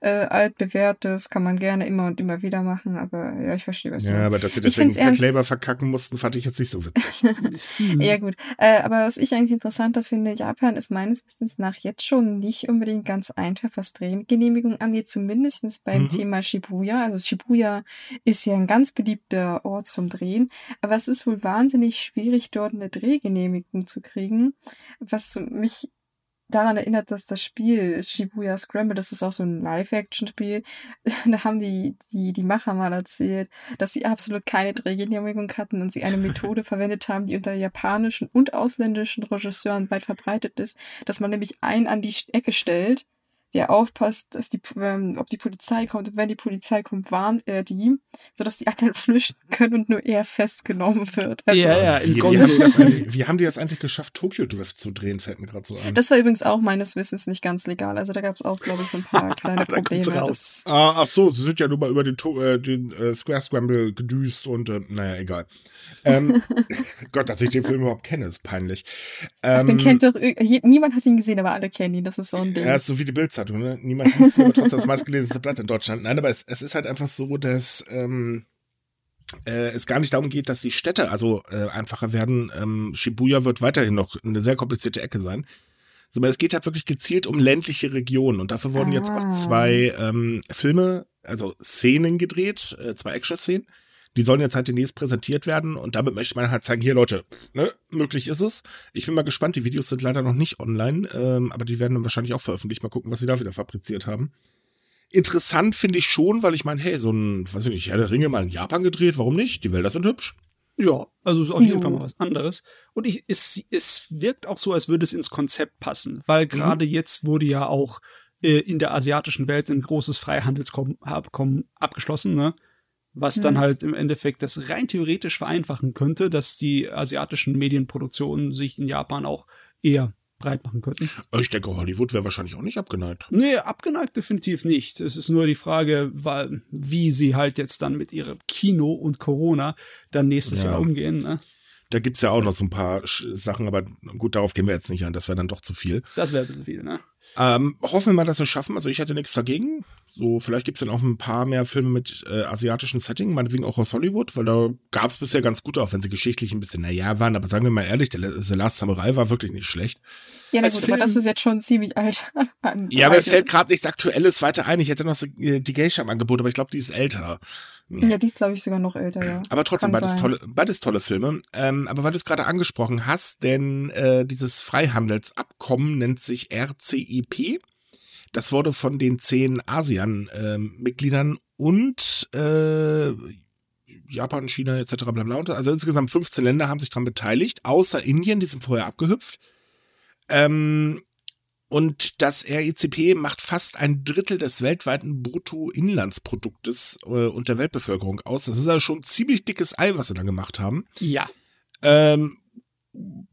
Äh, altbewährtes kann man gerne immer und immer wieder machen, aber ja, ich verstehe, was du ja, aber dass sie deswegen Pet Labor verkacken mussten, fand ich jetzt nicht so witzig. Ja, gut. Äh, aber was ich eigentlich interessanter finde, Japan ist meines Wissens nach jetzt schon nicht unbedingt ganz einfach, was Drehgenehmigung angeht, zumindest beim Mhm. Thema Shibuya. Also Shibuya ist ja ein ganz beliebter Ort zum Drehen, aber es ist wohl wahnsinnig schwierig, dort eine Drehgenehmigung zu kriegen, was mich daran erinnert, dass das Spiel Shibuya Scramble, das ist auch so ein Live-Action-Spiel, da haben die, die, die Macher mal erzählt, dass sie absolut keine Drehgenehmigung hatten und sie eine Methode verwendet haben, die unter japanischen und ausländischen Regisseuren weit verbreitet ist, dass man nämlich einen an die Ecke stellt, der aufpasst, dass die, ähm, ob die Polizei kommt. Und wenn die Polizei kommt, warnt er die, sodass die anderen flüchten können und nur er festgenommen wird. Also, Ja, ja, in wie, wie, Gold. haben die das eigentlich, wie haben die das eigentlich geschafft, Tokyo Drift zu drehen, fällt mir gerade so ein. Das war übrigens auch meines Wissens nicht ganz legal. Also da gab es auch, glaube ich, so ein paar kleine Probleme. Ah, ach so, sie sind ja nur mal über den, To- äh, den äh, Square Scramble gedüst und äh, naja, egal. Ähm, Gott, dass ich den Film überhaupt kenne, ist peinlich. ach, Ähm, den kennt doch, niemand hat ihn gesehen, aber alle kennen ihn. Das ist so ein Ding. Ja, ist so wie die Bildzeitung, ne? Niemand liest ihn, aber trotzdem das meistgelesenste Blatt in Deutschland. Nein, aber es, es ist halt einfach so, dass ähm, äh, es gar nicht darum geht, dass die Städte also äh, einfacher werden. Ähm, Shibuya wird weiterhin noch eine sehr komplizierte Ecke sein. Sondern es geht halt wirklich gezielt um ländliche Regionen. Und dafür wurden jetzt auch Ah. zwei ähm, Filme, also Szenen gedreht, äh, zwei Action-Szenen. Die sollen jetzt halt demnächst präsentiert werden und damit möchte man halt zeigen, hier Leute, ne, möglich ist es. Ich bin mal gespannt, die Videos sind leider noch nicht online, ähm, aber die werden dann wahrscheinlich auch veröffentlicht. Mal gucken, was sie da wieder fabriziert haben. Interessant finde ich schon, weil ich meine, hey, so ein, weiß ich nicht, Herr der Ringe mal in Japan gedreht, warum nicht? Die Wälder sind hübsch. Ja, also ist auf jeden Fall mal was anderes. Und ich, es, es wirkt auch so, als würde es ins Konzept passen, weil mhm. gerade mhm. jetzt wurde ja auch äh, in der asiatischen Welt ein großes Freihandelsabkommen abgeschlossen, ne? Was mhm. dann halt im Endeffekt das rein theoretisch vereinfachen könnte, dass die asiatischen Medienproduktionen sich in Japan auch eher breit machen könnten. Ich denke, Hollywood wäre wahrscheinlich auch nicht abgeneigt. Nee, abgeneigt definitiv nicht. Es ist nur die Frage, wie sie halt jetzt dann mit ihrem Kino und Corona dann nächstes ja. Jahr umgehen. Ne? Da gibt es ja auch noch so ein paar Sachen, aber gut, darauf gehen wir jetzt nicht an. Das wäre dann doch zu viel. Das wäre ein bisschen viel, ne? Ähm, hoffen wir mal, dass wir es schaffen. Also ich hätte nichts dagegen. So, vielleicht gibt es dann auch ein paar mehr Filme mit äh, asiatischen Setting, meinetwegen auch aus Hollywood, weil da gab es bisher ganz gut, auch wenn sie geschichtlich ein bisschen naja waren. Aber sagen wir mal ehrlich, der The Last Samurai war wirklich nicht schlecht. Ja, na gut, aber das ist jetzt schon ziemlich alt. ja, mir fällt gerade nichts Aktuelles weiter ein. Ich hätte noch so, äh, die Geisha im Angebot, aber ich glaube, die ist älter. Ja, die ist, glaube ich, sogar noch älter, ja. Aber trotzdem, beides tolle, beides tolle Filme. Ähm, aber weil du es gerade angesprochen hast, denn äh, dieses Freihandelsabkommen nennt sich RCEP. Das wurde von den zehn ASEAN-Mitgliedern und äh, Japan, China etc. bla bla. Also insgesamt 15 Länder haben sich daran beteiligt, außer Indien, die sind vorher abgehüpft. Ähm, und das RECP macht fast ein Drittel des weltweiten Bruttoinlandsproduktes äh, und der Weltbevölkerung aus. Das ist also schon ziemlich dickes Ei, was sie da gemacht haben. Ja. Ähm,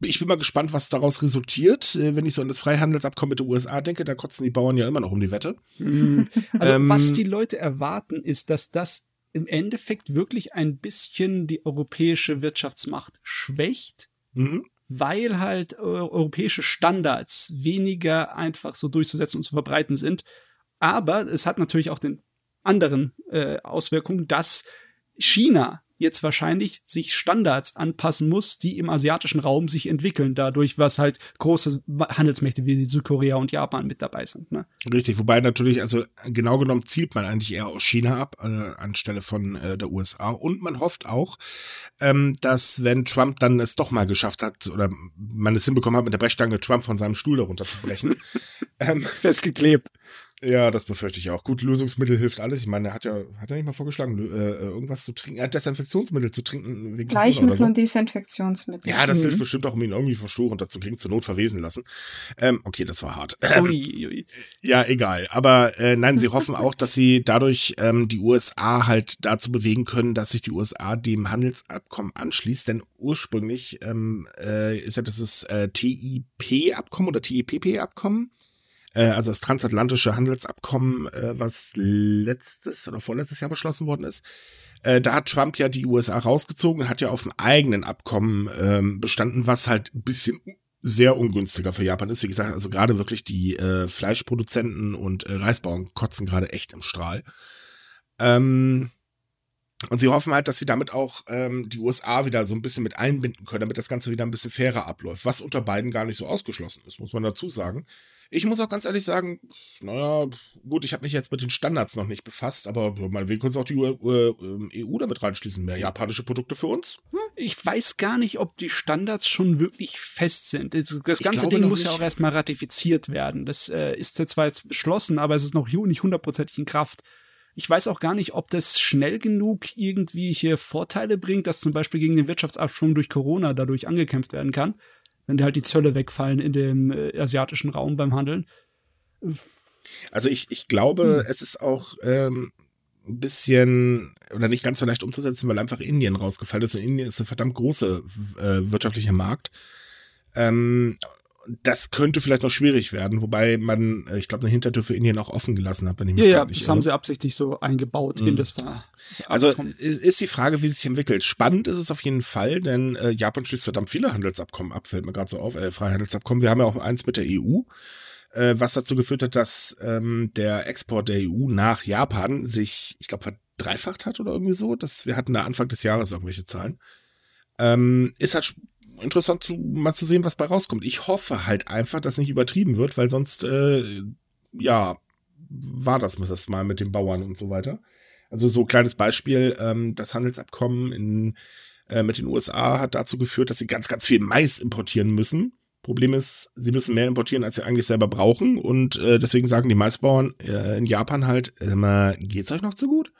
ich bin mal gespannt, was daraus resultiert. Äh, wenn ich so an das Freihandelsabkommen mit den USA denke, da kotzen die Bauern ja immer noch um die Wette. Mhm. Also, ähm, was die Leute erwarten, ist, dass das im Endeffekt wirklich ein bisschen die europäische Wirtschaftsmacht schwächt, mhm. weil halt äh, europäische Standards weniger einfach so durchzusetzen und zu verbreiten sind. Aber es hat natürlich auch den anderen äh, Auswirkungen, dass China jetzt wahrscheinlich sich Standards anpassen muss, die im asiatischen Raum sich entwickeln, dadurch, was halt große Handelsmächte wie Südkorea und Japan mit dabei sind. Ne? Richtig, wobei natürlich, also genau genommen zielt man eigentlich eher aus China ab, äh, anstelle von äh, der USA. Und man hofft auch, ähm, dass wenn Trump dann es doch mal geschafft hat, oder man es hinbekommen hat, mit der Brechstange Trump von seinem Stuhl darunter zu brechen. ähm, festgeklebt. Ja, das befürchte ich auch. Gut, Lösungsmittel hilft alles. Ich meine, er hat ja, hat er nicht mal vorgeschlagen, äh, irgendwas zu trinken, er hat Desinfektionsmittel zu trinken. Wegen Bleichmittel so. und Desinfektionsmittel. Ja, das mhm. hilft bestimmt auch, um ihn irgendwie vom Stuhl runterzukriegen, zur Not verwesen lassen. Ähm, okay, das war hart. Ähm, ui, ui. Ja, egal. Aber äh, nein, sie hoffen auch, dass sie dadurch ähm, die USA halt dazu bewegen können, dass sich die USA dem Handelsabkommen anschließt. Denn ursprünglich ähm, äh, ist ja das äh, TIP-Abkommen oder TIPP-Abkommen äh, also das transatlantische Handelsabkommen, äh, was letztes oder vorletztes Jahr beschlossen worden ist. Äh, da hat Trump ja die USA rausgezogen und hat ja auf einem eigenen Abkommen ähm, bestanden, was halt ein bisschen sehr ungünstiger für Japan ist. Wie gesagt, also gerade wirklich die äh, Fleischproduzenten und äh, Reisbauern kotzen gerade echt im Strahl. Ähm, und sie hoffen halt, dass sie damit auch ähm, die USA wieder so ein bisschen mit einbinden können, damit das Ganze wieder ein bisschen fairer abläuft. Was unter beiden gar nicht so ausgeschlossen ist, muss man dazu sagen. Ich muss auch ganz ehrlich sagen, naja, gut, ich habe mich jetzt mit den Standards noch nicht befasst, aber meinetwegen können Sie auch die äh, EU damit reinschließen. Mehr japanische Produkte für uns? Hm, ich weiß gar nicht, ob die Standards schon wirklich fest sind. Das ganze Ding muss nicht. ja auch erstmal ratifiziert werden. Das äh, ist zwar jetzt beschlossen, aber es ist noch nicht hundertprozentig in Kraft. Ich weiß auch gar nicht, ob das schnell genug irgendwie hier Vorteile bringt, dass zum Beispiel gegen den Wirtschaftsabschwung durch Corona dadurch angekämpft werden kann wenn halt die Zölle wegfallen in dem äh, asiatischen Raum beim Handeln. Also ich, ich glaube, hm. es ist auch ähm, ein bisschen oder nicht ganz so leicht umzusetzen, weil einfach Indien rausgefallen ist. Und Indien ist ein verdammt großer äh, wirtschaftlicher Markt. Ähm, das könnte vielleicht noch schwierig werden, wobei man, äh, ich glaube, eine Hintertür für Indien auch offen gelassen hat, wenn ich mich Ja, ja, das haben sie absichtlich so eingebaut mhm. in das Ver Also ist die Frage, wie sich entwickelt. Spannend ist es auf jeden Fall, denn äh, Japan schließt verdammt viele Handelsabkommen ab, fällt mir gerade so auf, äh, Freihandelsabkommen. Wir haben ja auch eins mit der EU, äh, was dazu geführt hat, dass ähm, der Export der EU nach Japan sich, ich glaube, verdreifacht hat oder irgendwie so. Das, wir hatten da Anfang des Jahres irgendwelche Zahlen. Ähm, ist halt interessant zu, mal zu sehen, was bei rauskommt. Ich hoffe halt einfach, dass nicht übertrieben wird, weil sonst, äh, ja, war das das mal mit den Bauern und so weiter. Also so kleines Beispiel, ähm, das Handelsabkommen in, äh, mit den USA hat dazu geführt, dass sie ganz, ganz viel Mais importieren müssen. Problem ist, sie müssen mehr importieren, als sie eigentlich selber brauchen. Und äh, deswegen sagen die Maisbauern äh, in Japan halt, äh, geht's euch noch zu gut?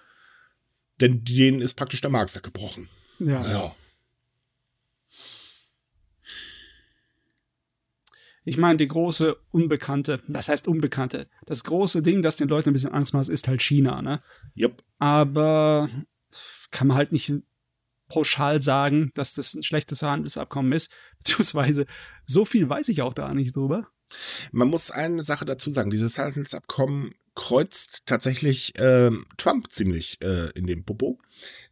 Denn denen ist praktisch der Markt weggebrochen. Ja. ja. Ich meine, die große Unbekannte, das heißt Unbekannte, das große Ding, das den Leuten ein bisschen Angst macht, ist halt China, ne? Yep. Aber kann man halt nicht pauschal sagen, dass das ein schlechtes Handelsabkommen ist, beziehungsweise so viel weiß ich auch da nicht drüber. Man muss eine Sache dazu sagen, dieses Handelsabkommen kreuzt tatsächlich äh, Trump ziemlich äh, in dem Popo.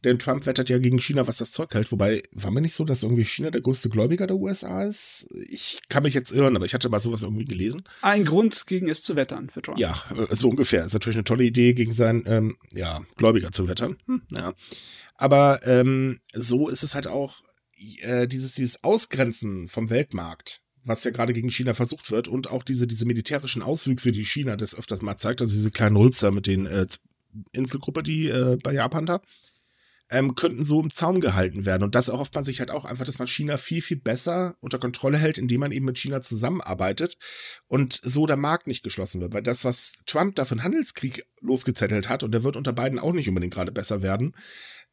Denn Trump wettert ja gegen China, was das Zeug hält. Wobei, war mir nicht so, dass irgendwie China der größte Gläubiger der USA ist? Ich kann mich jetzt irren, aber ich hatte mal sowas irgendwie gelesen. Ein Grund gegen es zu wettern für Trump. Ja, äh, so ungefähr. Ist natürlich eine tolle Idee, gegen seinen ähm, ja, Gläubiger zu wettern. Hm, ja. Aber ähm, so ist es halt auch äh, dieses, dieses Ausgrenzen vom Weltmarkt was ja gerade gegen China versucht wird und auch diese, diese militärischen Auswüchse, die China das öfters mal zeigt, also diese kleinen Rülpser mit den äh, Inselgruppe, die äh, bei Japan da, ähm, könnten so im Zaum gehalten werden. Und das erhofft man sich halt auch einfach, dass man China viel, viel besser unter Kontrolle hält, indem man eben mit China zusammenarbeitet und so der Markt nicht geschlossen wird. Weil das, was Trump da für einen Handelskrieg losgezettelt hat, und der wird unter beiden auch nicht unbedingt gerade besser werden,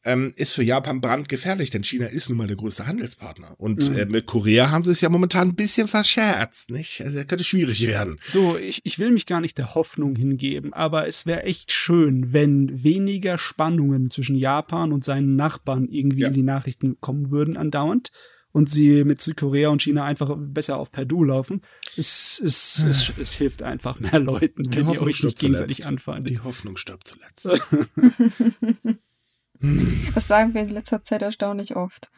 ähm, ist für Japan brandgefährlich, denn China ist nun mal der größte Handelspartner. Und mhm. äh, mit Korea haben sie es ja momentan ein bisschen verscherzt, nicht? Also könnte schwierig werden. So, ich, ich will mich gar nicht der Hoffnung hingeben, aber es wäre echt schön, wenn weniger Spannungen zwischen Japan und seinen Nachbarn irgendwie ja. in die Nachrichten kommen würden andauernd und sie mit Südkorea und China einfach besser auf Perdu laufen. Es, es, es, es hilft einfach mehr Leuten, wenn ihr euch nicht gegenseitig anfallen. Die Hoffnung stirbt zuletzt. Das sagen wir in letzter Zeit erstaunlich oft.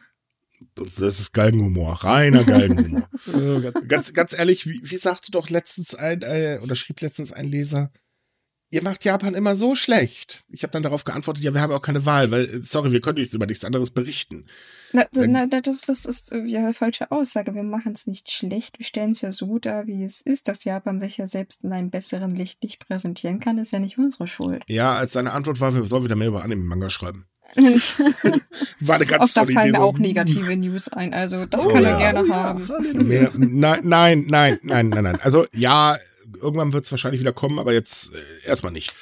Das ist Galgenhumor, reiner Galgenhumor. Ganz, ganz ehrlich, wie, wie sagte doch letztens ein, äh, oder schrieb letztens ein Leser, ihr macht Japan immer so schlecht. Ich habe dann darauf geantwortet, ja, wir haben auch keine Wahl, weil, sorry, wir können jetzt über nichts anderes berichten. Na, na, das, das ist ja eine falsche Aussage. Wir machen es nicht schlecht. Wir stellen es ja so dar, wie es ist, dass Japan sich ja selbst in einem besseren Licht nicht präsentieren kann, ist ja nicht unsere Schuld. Ja, als seine Antwort war, wir sollen wieder mehr über Anime-Manga schreiben. War eine ganz Auch da fallen Idee. auch negative News ein. Also das oh, er ja. gerne haben. Mehr, nein, nein, nein, nein, nein, nein. Also ja, irgendwann wird es wahrscheinlich wieder kommen, aber jetzt äh, erstmal nicht.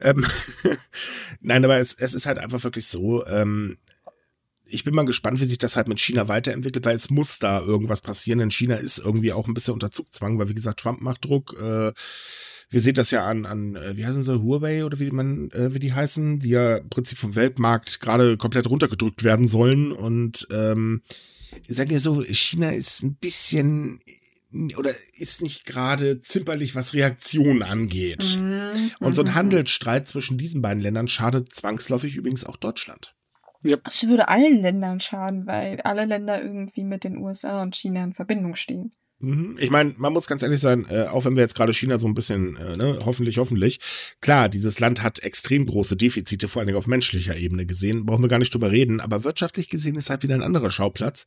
Ähm, nein, aber es, es ist halt einfach wirklich so. Ähm, ich bin mal gespannt, wie sich das halt mit China weiterentwickelt, weil es muss da irgendwas passieren, denn China ist irgendwie auch ein bisschen unter Zugzwang, weil wie gesagt, Trump macht Druck. Äh, wir sehen das ja an, an äh, wie heißen sie, Huawei oder wie man, äh, wie die heißen, die ja im Prinzip vom Weltmarkt gerade komplett runtergedrückt werden sollen. Und ähm, ich sage ja so, China ist ein bisschen oder ist nicht gerade zimperlich, was Reaktionen angeht. Mhm. Und so ein mhm. Handelsstreit zwischen diesen beiden Ländern schadet zwangsläufig übrigens auch Deutschland. Ja. Es würde allen Ländern schaden, weil alle Länder irgendwie mit den USA und China in Verbindung stehen. Mhm. Ich meine, man muss ganz ehrlich sein, äh, auch wenn wir jetzt gerade China so ein bisschen, äh, ne, hoffentlich, hoffentlich, klar, dieses Land hat extrem große Defizite, vor allen Dingen auf menschlicher Ebene gesehen, brauchen wir gar nicht drüber reden, aber wirtschaftlich gesehen ist halt wieder ein anderer Schauplatz.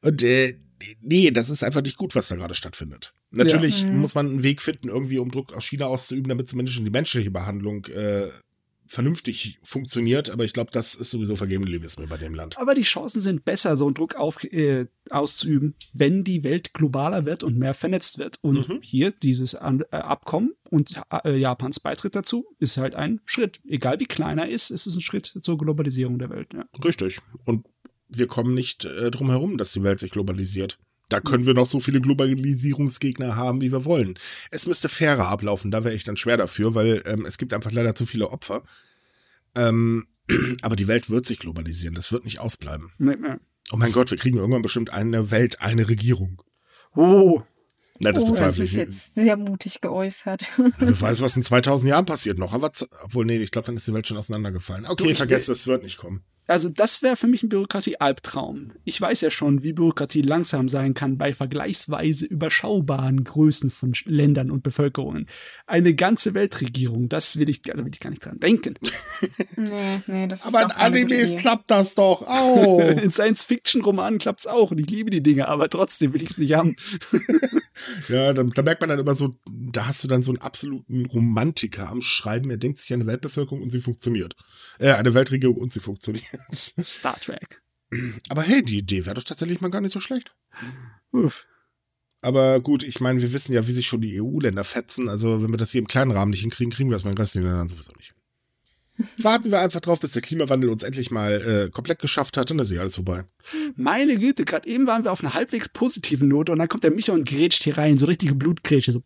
Und äh, nee, das ist einfach nicht gut, was da gerade stattfindet. Natürlich ja. Mhm. muss man einen Weg finden, irgendwie um Druck auf China auszuüben, damit zumindest die menschliche Behandlung äh, vernünftig funktioniert, aber ich glaube, das ist sowieso vergebene Liebesmühe bei dem Land. Aber die Chancen sind besser, so einen Druck auf, äh, auszuüben, wenn die Welt globaler wird und mehr vernetzt wird. Und mhm. hier dieses An äh, Abkommen und äh, Japans Beitritt dazu ist halt ein Schritt. Egal wie kleiner er ist, ist es ein Schritt zur Globalisierung der Welt. Ja. Richtig. Und wir kommen nicht äh, drum herum, dass die Welt sich globalisiert. Da können wir noch so viele Globalisierungsgegner haben, wie wir wollen. Es müsste fairer ablaufen, da wäre ich dann schwer dafür, weil ähm, es gibt einfach leider zu viele Opfer. Ähm, aber die Welt wird sich globalisieren, das wird nicht ausbleiben. Nee, nee. Oh mein Gott, wir kriegen irgendwann bestimmt eine Welt, eine Regierung. Oh. Nein, das, oh, das ist jetzt sehr mutig geäußert. Wer weiß, was in 2000 Jahren passiert noch. Aber, obwohl, nee, ich glaube, dann ist die Welt schon auseinandergefallen. Okay, vergesst, es wird nicht kommen. Also das wäre für mich ein Bürokratie-Albtraum. Ich weiß ja schon, wie Bürokratie langsam sein kann bei vergleichsweise überschaubaren Größen von Ländern und Bevölkerungen. Eine ganze Weltregierung, das will ich, da will ich gar nicht dran denken. Nee, nee, das ist Aber in Animes klappt das doch auch. in Science-Fiction-Romanen klappt es auch und ich liebe die Dinge, aber trotzdem will ich es nicht haben. ja, da, da, merkt man dann immer so da hast du dann so einen absoluten Romantiker am Schreiben. Er denkt sich eine Weltbevölkerung und sie funktioniert. Äh, eine Weltregierung und sie funktioniert. Star Trek. Aber hey, die Idee wäre doch tatsächlich mal gar nicht so schlecht. Uff. Aber gut, ich meine, wir wissen ja, wie sich schon die EU-Länder fetzen. Also, wenn wir das hier im kleinen Rahmen nicht hinkriegen, kriegen wir mal in den restlichen Ländern sowieso nicht. Warten wir einfach drauf, bis der Klimawandel uns endlich mal äh, komplett geschafft hat, dann ist ja alles vorbei. Meine Güte, gerade eben waren wir auf einer halbwegs positiven Note und dann kommt der Micha und grätscht hier rein, so richtige Blutgrätsche, so.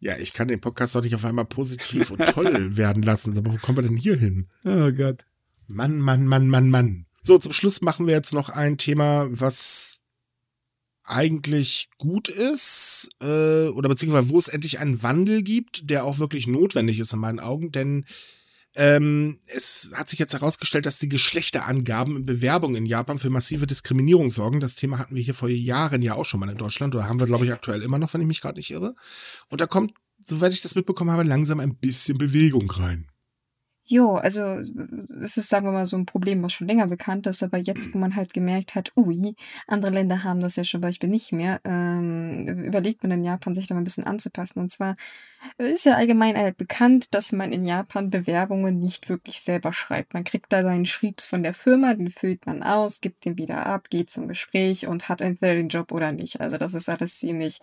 Ja, ich kann den Podcast doch nicht auf einmal positiv und toll werden lassen. Aber wo kommen wir denn hier hin? Oh Gott. Mann, Mann, Mann, Mann, Mann. So, zum Schluss machen wir jetzt noch ein Thema, was eigentlich gut ist, äh, oder beziehungsweise wo es endlich einen Wandel gibt, der auch wirklich notwendig ist in meinen Augen, denn ähm, es hat sich jetzt herausgestellt, dass die Geschlechterangaben in Bewerbungen in Japan für massive Diskriminierung sorgen. Das Thema hatten wir hier vor Jahren ja auch schon mal in Deutschland oder haben wir, glaube ich, aktuell immer noch, wenn ich mich gerade nicht irre. Und da kommt, soweit ich das mitbekommen habe, langsam ein bisschen Bewegung rein. Jo, also es ist, sagen wir mal, so ein Problem, was schon länger bekannt ist, aber jetzt, wo man halt gemerkt hat, ui, andere Länder haben das ja schon Beispiel nicht mehr, ähm, überlegt man in Japan, sich da mal ein bisschen anzupassen. Und zwar ist ja allgemein halt bekannt, dass man in Japan Bewerbungen nicht wirklich selber schreibt. Man kriegt da seinen Schriebs von der Firma, den füllt man aus, gibt den wieder ab, geht zum Gespräch und hat entweder den Job oder nicht. Also das ist alles ziemlich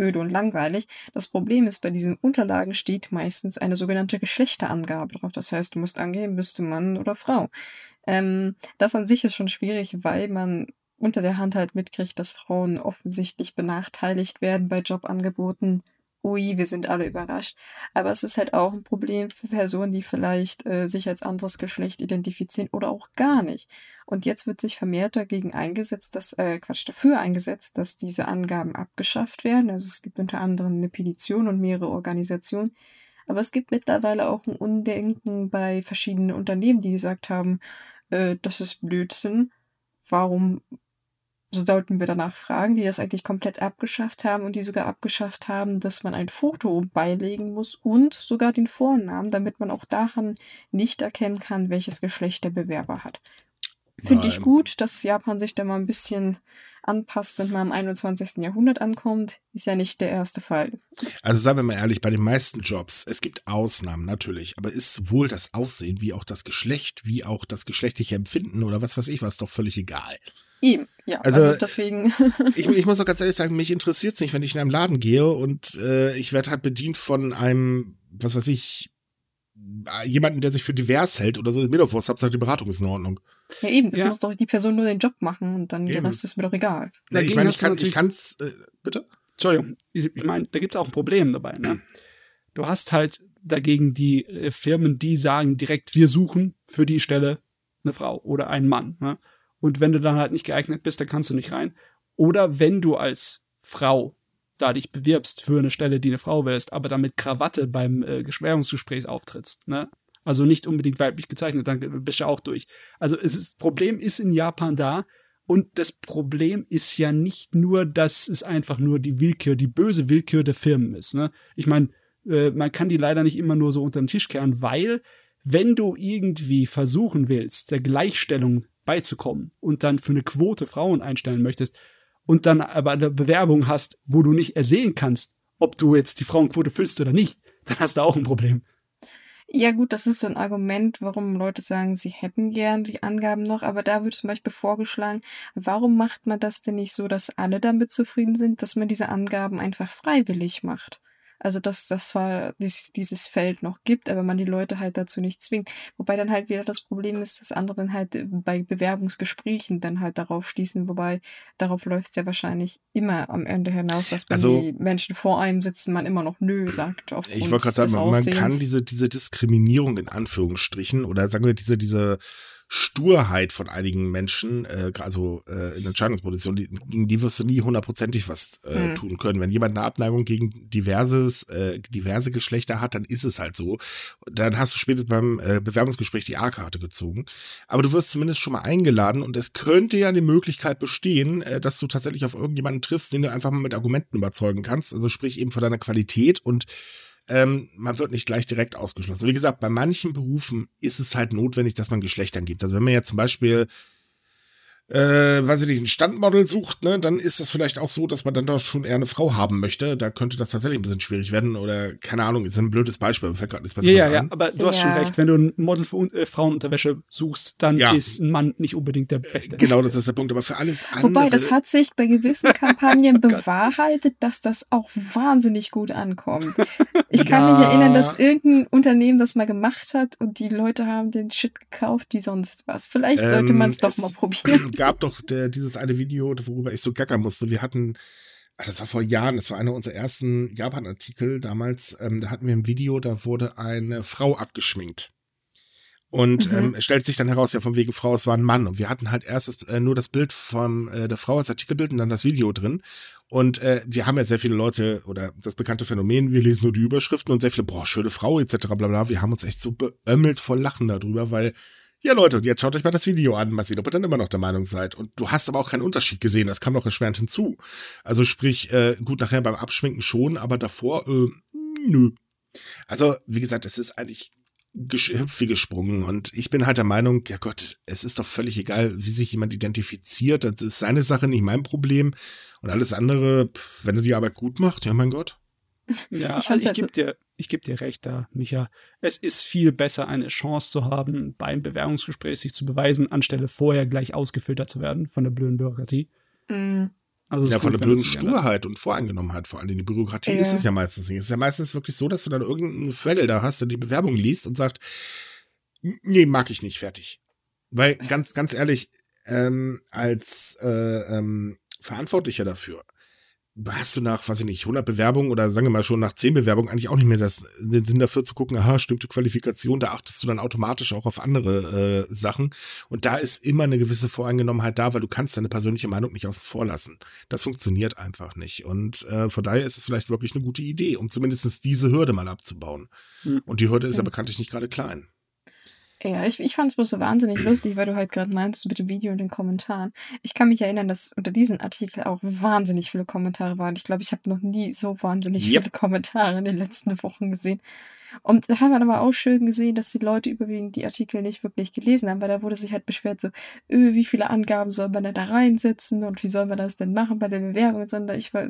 öde und langweilig. Das Problem ist, bei diesen Unterlagen steht meistens eine sogenannte Geschlechterangabe drauf. Das heißt, du musst angeben, bist du Mann oder Frau. Ähm, das an sich ist schon schwierig, weil man unter der Hand halt mitkriegt, dass Frauen offensichtlich benachteiligt werden bei Jobangeboten ui, wir sind alle überrascht. Aber es ist halt auch ein Problem für Personen, die vielleicht äh, sich als anderes Geschlecht identifizieren oder auch gar nicht. Und jetzt wird sich vermehrt dagegen eingesetzt, dass, äh, Quatsch, dafür eingesetzt, dass diese Angaben abgeschafft werden. Also es gibt unter anderem eine Petition und mehrere Organisationen. Aber es gibt mittlerweile auch ein Undenken bei verschiedenen Unternehmen, die gesagt haben, äh, das ist Blödsinn. Warum so sollten wir danach fragen, die das eigentlich komplett abgeschafft haben und die sogar abgeschafft haben, dass man ein Foto beilegen muss und sogar den Vornamen, damit man auch daran nicht erkennen kann, welches Geschlecht der Bewerber hat. Finde ich gut, dass Japan sich da mal ein bisschen anpasst und mal im 21. Jahrhundert ankommt. Ist ja nicht der erste Fall. Also sagen wir mal ehrlich, bei den meisten Jobs, es gibt Ausnahmen natürlich, aber ist sowohl das Aussehen wie auch das Geschlecht, wie auch das geschlechtliche Empfinden oder was weiß ich was doch völlig egal. Ihm, ja. Also, also deswegen. ich, ich, muss auch ganz ehrlich sagen, mich interessiert es nicht, wenn ich in einem Laden gehe und äh, ich werde halt bedient von einem, was weiß ich, jemanden, der sich für divers hält oder so. Mir doch Hauptsache die Beratung ist in Ordnung. Ja, eben. Es ja. muss doch die Person nur den Job machen und dann eben. der Rest ist mir doch egal. Ja, ich meine, ich kann ich kann's, äh, bitte? Entschuldigung, ich, ich meine, da gibt es auch ein Problem dabei. Ne? Du hast halt dagegen die äh, Firmen, die sagen direkt, wir suchen für die Stelle eine Frau oder einen Mann. Ne? Und wenn du dann halt nicht geeignet bist, dann kannst du nicht rein. Oder wenn du als Frau da dich bewirbst für eine Stelle, die eine Frau wärst, aber dann mit Krawatte beim äh, Geschwärungsgespräch auftrittst, ne? Also nicht unbedingt weiblich gezeichnet, dann bist du auch durch. Also das Problem ist in Japan da und das Problem ist ja nicht nur, dass es einfach nur die Willkür, die böse Willkür der Firmen ist. Ne? Ich meine, äh, man kann die leider nicht immer nur so unter den Tisch kehren, weil wenn du irgendwie versuchen willst, der Gleichstellung beizukommen und dann für eine Quote Frauen einstellen möchtest und dann aber eine Bewerbung hast, wo du nicht ersehen kannst, ob du jetzt die Frauenquote füllst oder nicht, dann hast du auch ein Problem. Ja gut, das ist so ein Argument, warum Leute sagen, sie hätten gern die Angaben noch, aber da wird zum Beispiel vorgeschlagen, warum macht man das denn nicht so, dass alle damit zufrieden sind, dass man diese Angaben einfach freiwillig macht? Also, dass das zwar dieses, dieses Feld noch gibt, aber man die Leute halt dazu nicht zwingt. Wobei dann halt wieder das Problem ist, dass andere dann halt äh, bei Bewerbungsgesprächen dann halt darauf schließen, wobei darauf läuft es ja wahrscheinlich immer am Ende hinaus, dass wenn also, die Menschen vor einem sitzen, man immer noch nö sagt. Ich wollte gerade sagen, man kann diese, diese Diskriminierung in Anführungsstrichen oder sagen wir diese, diese Sturheit von einigen Menschen, äh, also äh, in Entscheidungspositionen, die, gegen die wirst du nie hundertprozentig was äh, mhm. tun können. Wenn jemand eine Abneigung gegen diverses, äh, diverse Geschlechter hat, dann ist es halt so. Dann hast du spätestens beim äh, Bewerbungsgespräch die A-Karte gezogen. Aber du wirst zumindest schon mal eingeladen und es könnte ja die Möglichkeit bestehen, äh, dass du tatsächlich auf irgendjemanden triffst, den du einfach mal mit Argumenten überzeugen kannst. Also sprich eben von deiner Qualität und ähm, man wird nicht gleich direkt ausgeschlossen. Wie gesagt, bei manchen Berufen ist es halt notwendig, dass man Geschlechtern gibt. Also wenn man jetzt zum Beispiel äh, weiß ich nicht, ein Standmodel sucht, ne, dann ist das vielleicht auch so, dass man dann doch schon eher eine Frau haben möchte. Da könnte das tatsächlich ein bisschen schwierig werden oder keine Ahnung, ist ein blödes Beispiel, fällt gerade nichts Besseres ja, ja, ja, aber du hast schon recht, wenn du ein Model für äh, Frauenunterwäsche suchst, dann ja. ist ein Mann nicht unbedingt der Beste. Genau, das ist der Punkt, aber für alles andere. Wobei, das hat sich bei gewissen Kampagnen oh bewahrheitet, dass das auch wahnsinnig gut ankommt. Ich kann ja. mich erinnern, dass irgendein Unternehmen das mal gemacht hat und die Leute haben den Shit gekauft wie sonst was. Vielleicht sollte ähm, man es doch mal probieren gab doch der, dieses eine Video, worüber ich so gackern musste. Wir hatten, ach, das war vor Jahren, das war einer unserer ersten Japan-Artikel damals. Ähm, da hatten wir ein Video, da wurde eine Frau abgeschminkt. Und mhm. ähm, es stellt sich dann heraus, ja, von wegen Frau, es war ein Mann. Und wir hatten halt erst das, äh, nur das Bild von äh, der Frau als Artikelbild und dann das Video drin. Und äh, wir haben ja sehr viele Leute oder das bekannte Phänomen, wir lesen nur die Überschriften und sehr viele, boah, schöne Frau etc. bla bla. Wir haben uns echt so beömmelt vor Lachen darüber, weil ja, Leute, und jetzt schaut euch mal das Video an, mal sehen, ob ihr dann immer noch der Meinung seid. Und du hast aber auch keinen Unterschied gesehen, das kam noch erschwerend hinzu. Also sprich, äh, gut, nachher beim Abschminken schon, aber davor, äh, nö. Also, wie gesagt, es ist eigentlich hüpf wie gesprungen. Und ich bin halt der Meinung, ja Gott, es ist doch völlig egal, wie sich jemand identifiziert. Das ist seine Sache, nicht mein Problem. Und alles andere, pff, wenn er die Arbeit gut macht, ja mein Gott. Ja, ich, also ich gebe dir, ich gebe dir recht da, Micha. Es ist viel besser, eine Chance zu haben, beim Bewerbungsgespräch sich zu beweisen, anstelle vorher gleich ausgefiltert zu werden von der blöden Bürokratie. Mhm. Also ja, von der blöden Sturheit und Voreingenommenheit vor allem. Die Bürokratie ja. ist es ja meistens nicht. Es ist ja meistens wirklich so, dass du dann irgendeinen Fell da hast, der die Bewerbung liest und sagt, nee, mag ich nicht, fertig. Weil, ganz, ganz ehrlich, ähm, als äh, ähm, Verantwortlicher dafür, hast du nach, weiß ich nicht, 100 Bewerbungen oder sagen wir mal schon nach 10 Bewerbungen eigentlich auch nicht mehr das, den Sinn dafür zu gucken, aha, stimmt die Qualifikation, da achtest du dann automatisch auch auf andere äh, Sachen. Und da ist immer eine gewisse Voreingenommenheit da, weil du kannst deine persönliche Meinung nicht außen vor lassen. Das funktioniert einfach nicht. Und äh, von daher ist es vielleicht wirklich eine gute Idee, um zumindest diese Hürde mal abzubauen. Mhm. Und die Hürde ist ja bekanntlich nicht gerade klein. Ja, ich, ich fand es bloß so wahnsinnig lustig, weil du halt gerade meintest mit dem Video und den Kommentaren. Ich kann mich erinnern, dass unter diesem Artikel auch wahnsinnig viele Kommentare waren. Ich glaube, ich habe noch nie so wahnsinnig yep. viele Kommentare in den letzten Wochen gesehen. Und da haben wir aber auch schön gesehen, dass die Leute überwiegend die Artikel nicht wirklich gelesen haben, weil da wurde sich halt beschwert, so, öh, wie viele Angaben soll man denn da reinsetzen und wie soll man das denn machen bei der Bewerbung, sondern ich war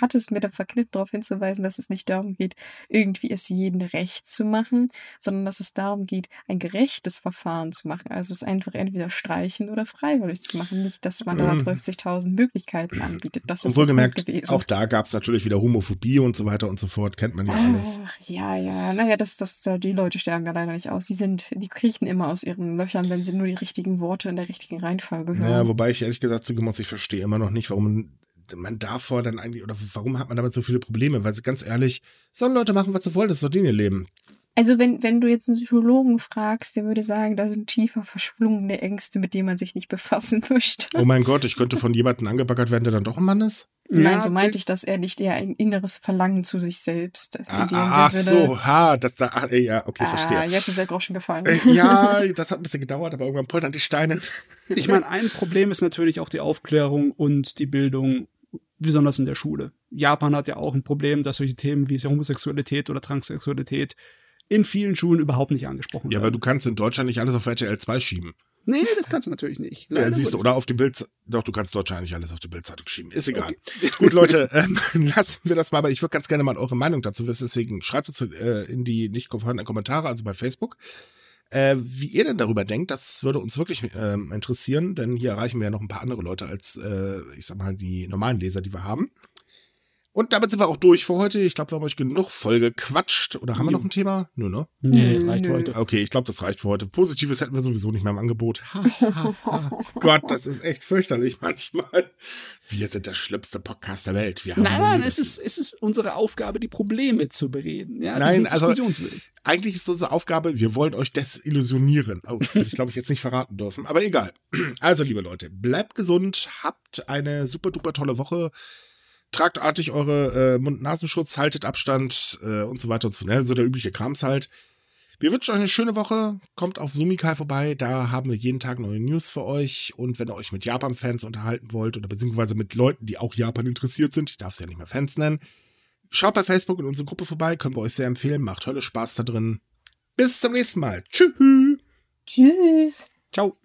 hat es mir dann verknüpft, darauf hinzuweisen, dass es nicht darum geht, irgendwie es jeden recht zu machen, sondern dass es darum geht, ein gerechtes Verfahren zu machen. Also es einfach entweder streichen oder freiwillig zu machen. Nicht, dass man da 30.000 mhm. Möglichkeiten anbietet. Das ist wohlgemerkt, auch da gab es natürlich wieder Homophobie und so weiter und so fort. Kennt man ja Ach, alles. Ja, ja. Naja, das, das, die Leute sterben ja leider nicht aus. Die sind, die kriechen immer aus ihren Löchern, wenn sie nur die richtigen Worte in der richtigen Reihenfolge hören. Ja, wobei ich ehrlich gesagt zugeben muss, ich verstehe immer noch nicht, warum man davor dann eigentlich, oder warum hat man damit so viele Probleme? Weil ganz ehrlich, sollen Leute machen, was sie wollen, das ist doch denen Leben. Also wenn, wenn du jetzt einen Psychologen fragst, der würde sagen, da sind tiefer verschwungene Ängste, mit denen man sich nicht befassen möchte. Oh mein Gott, ich könnte von jemandem angebackert werden, der dann doch ein Mann ist? Nein, ja, so meinte ich, dass er nicht eher ein inneres Verlangen zu sich selbst. Ah, ach so, ha, das da, ach, ja, okay, ah, verstehe. Jetzt ist der Groschen gefallen. Äh, ja, das hat ein bisschen gedauert, aber irgendwann poltern die Steine. Ich meine, ein Problem ist natürlich auch die Aufklärung und die Bildung besonders in der Schule. Japan hat ja auch ein Problem, dass solche Themen wie Homosexualität oder Transsexualität in vielen Schulen überhaupt nicht angesprochen werden. Ja, aber du kannst in Deutschland nicht alles auf RTL 2 schieben. Nee, das kannst du natürlich nicht. Leider ja, siehst du, oder auf die Bild, doch, du kannst Deutschland nicht alles auf die Bildzeitung schieben. Ist egal. Okay. Gut, Leute, ähm, lassen wir das mal, aber ich würde ganz gerne mal eure Meinung dazu wissen, deswegen schreibt es äh, in die nicht vorhandenen Kommentare, also bei Facebook. Äh, wie ihr denn darüber denkt, das würde uns wirklich äh, interessieren, denn hier erreichen wir ja noch ein paar andere Leute als, äh, ich sag mal, die normalen Leser, die wir haben. Und damit sind wir auch durch für heute. Ich glaube, wir haben euch genug voll gequatscht. Oder haben wir noch ein Thema? Nö, ne? Nee, nee, das reicht für heute. Okay, ich glaube, das reicht für heute. Positives hätten wir sowieso nicht mehr im Angebot. Ha, ha, ha. Gott, das ist echt fürchterlich manchmal. Wir sind der schlimmste Podcast der Welt. nein, nein, es ist, es ist unsere Aufgabe, die Probleme zu bereden. Ja, nein, also eigentlich ist unsere Aufgabe, wir wollen euch desillusionieren. Oh, das hätte ich, glaube ich, jetzt nicht verraten dürfen. Aber egal. Also, liebe Leute, bleibt gesund, habt eine super duper tolle Woche tragt artig eure äh, Mund-Nasenschutz, haltet Abstand äh, und so weiter und so fort. Ne? So der übliche Krams halt. Wir wünschen euch eine schöne Woche. Kommt auf Sumikai vorbei. Da haben wir jeden Tag neue News für euch. Und wenn ihr euch mit Japan-Fans unterhalten wollt oder beziehungsweise mit Leuten, die auch Japan interessiert sind, ich darf es ja nicht mehr Fans nennen, schaut bei Facebook in unsere Gruppe vorbei. Können wir euch sehr empfehlen. Macht tolle Spaß da drin. Bis zum nächsten Mal. Tschüss. Tschüss. Ciao.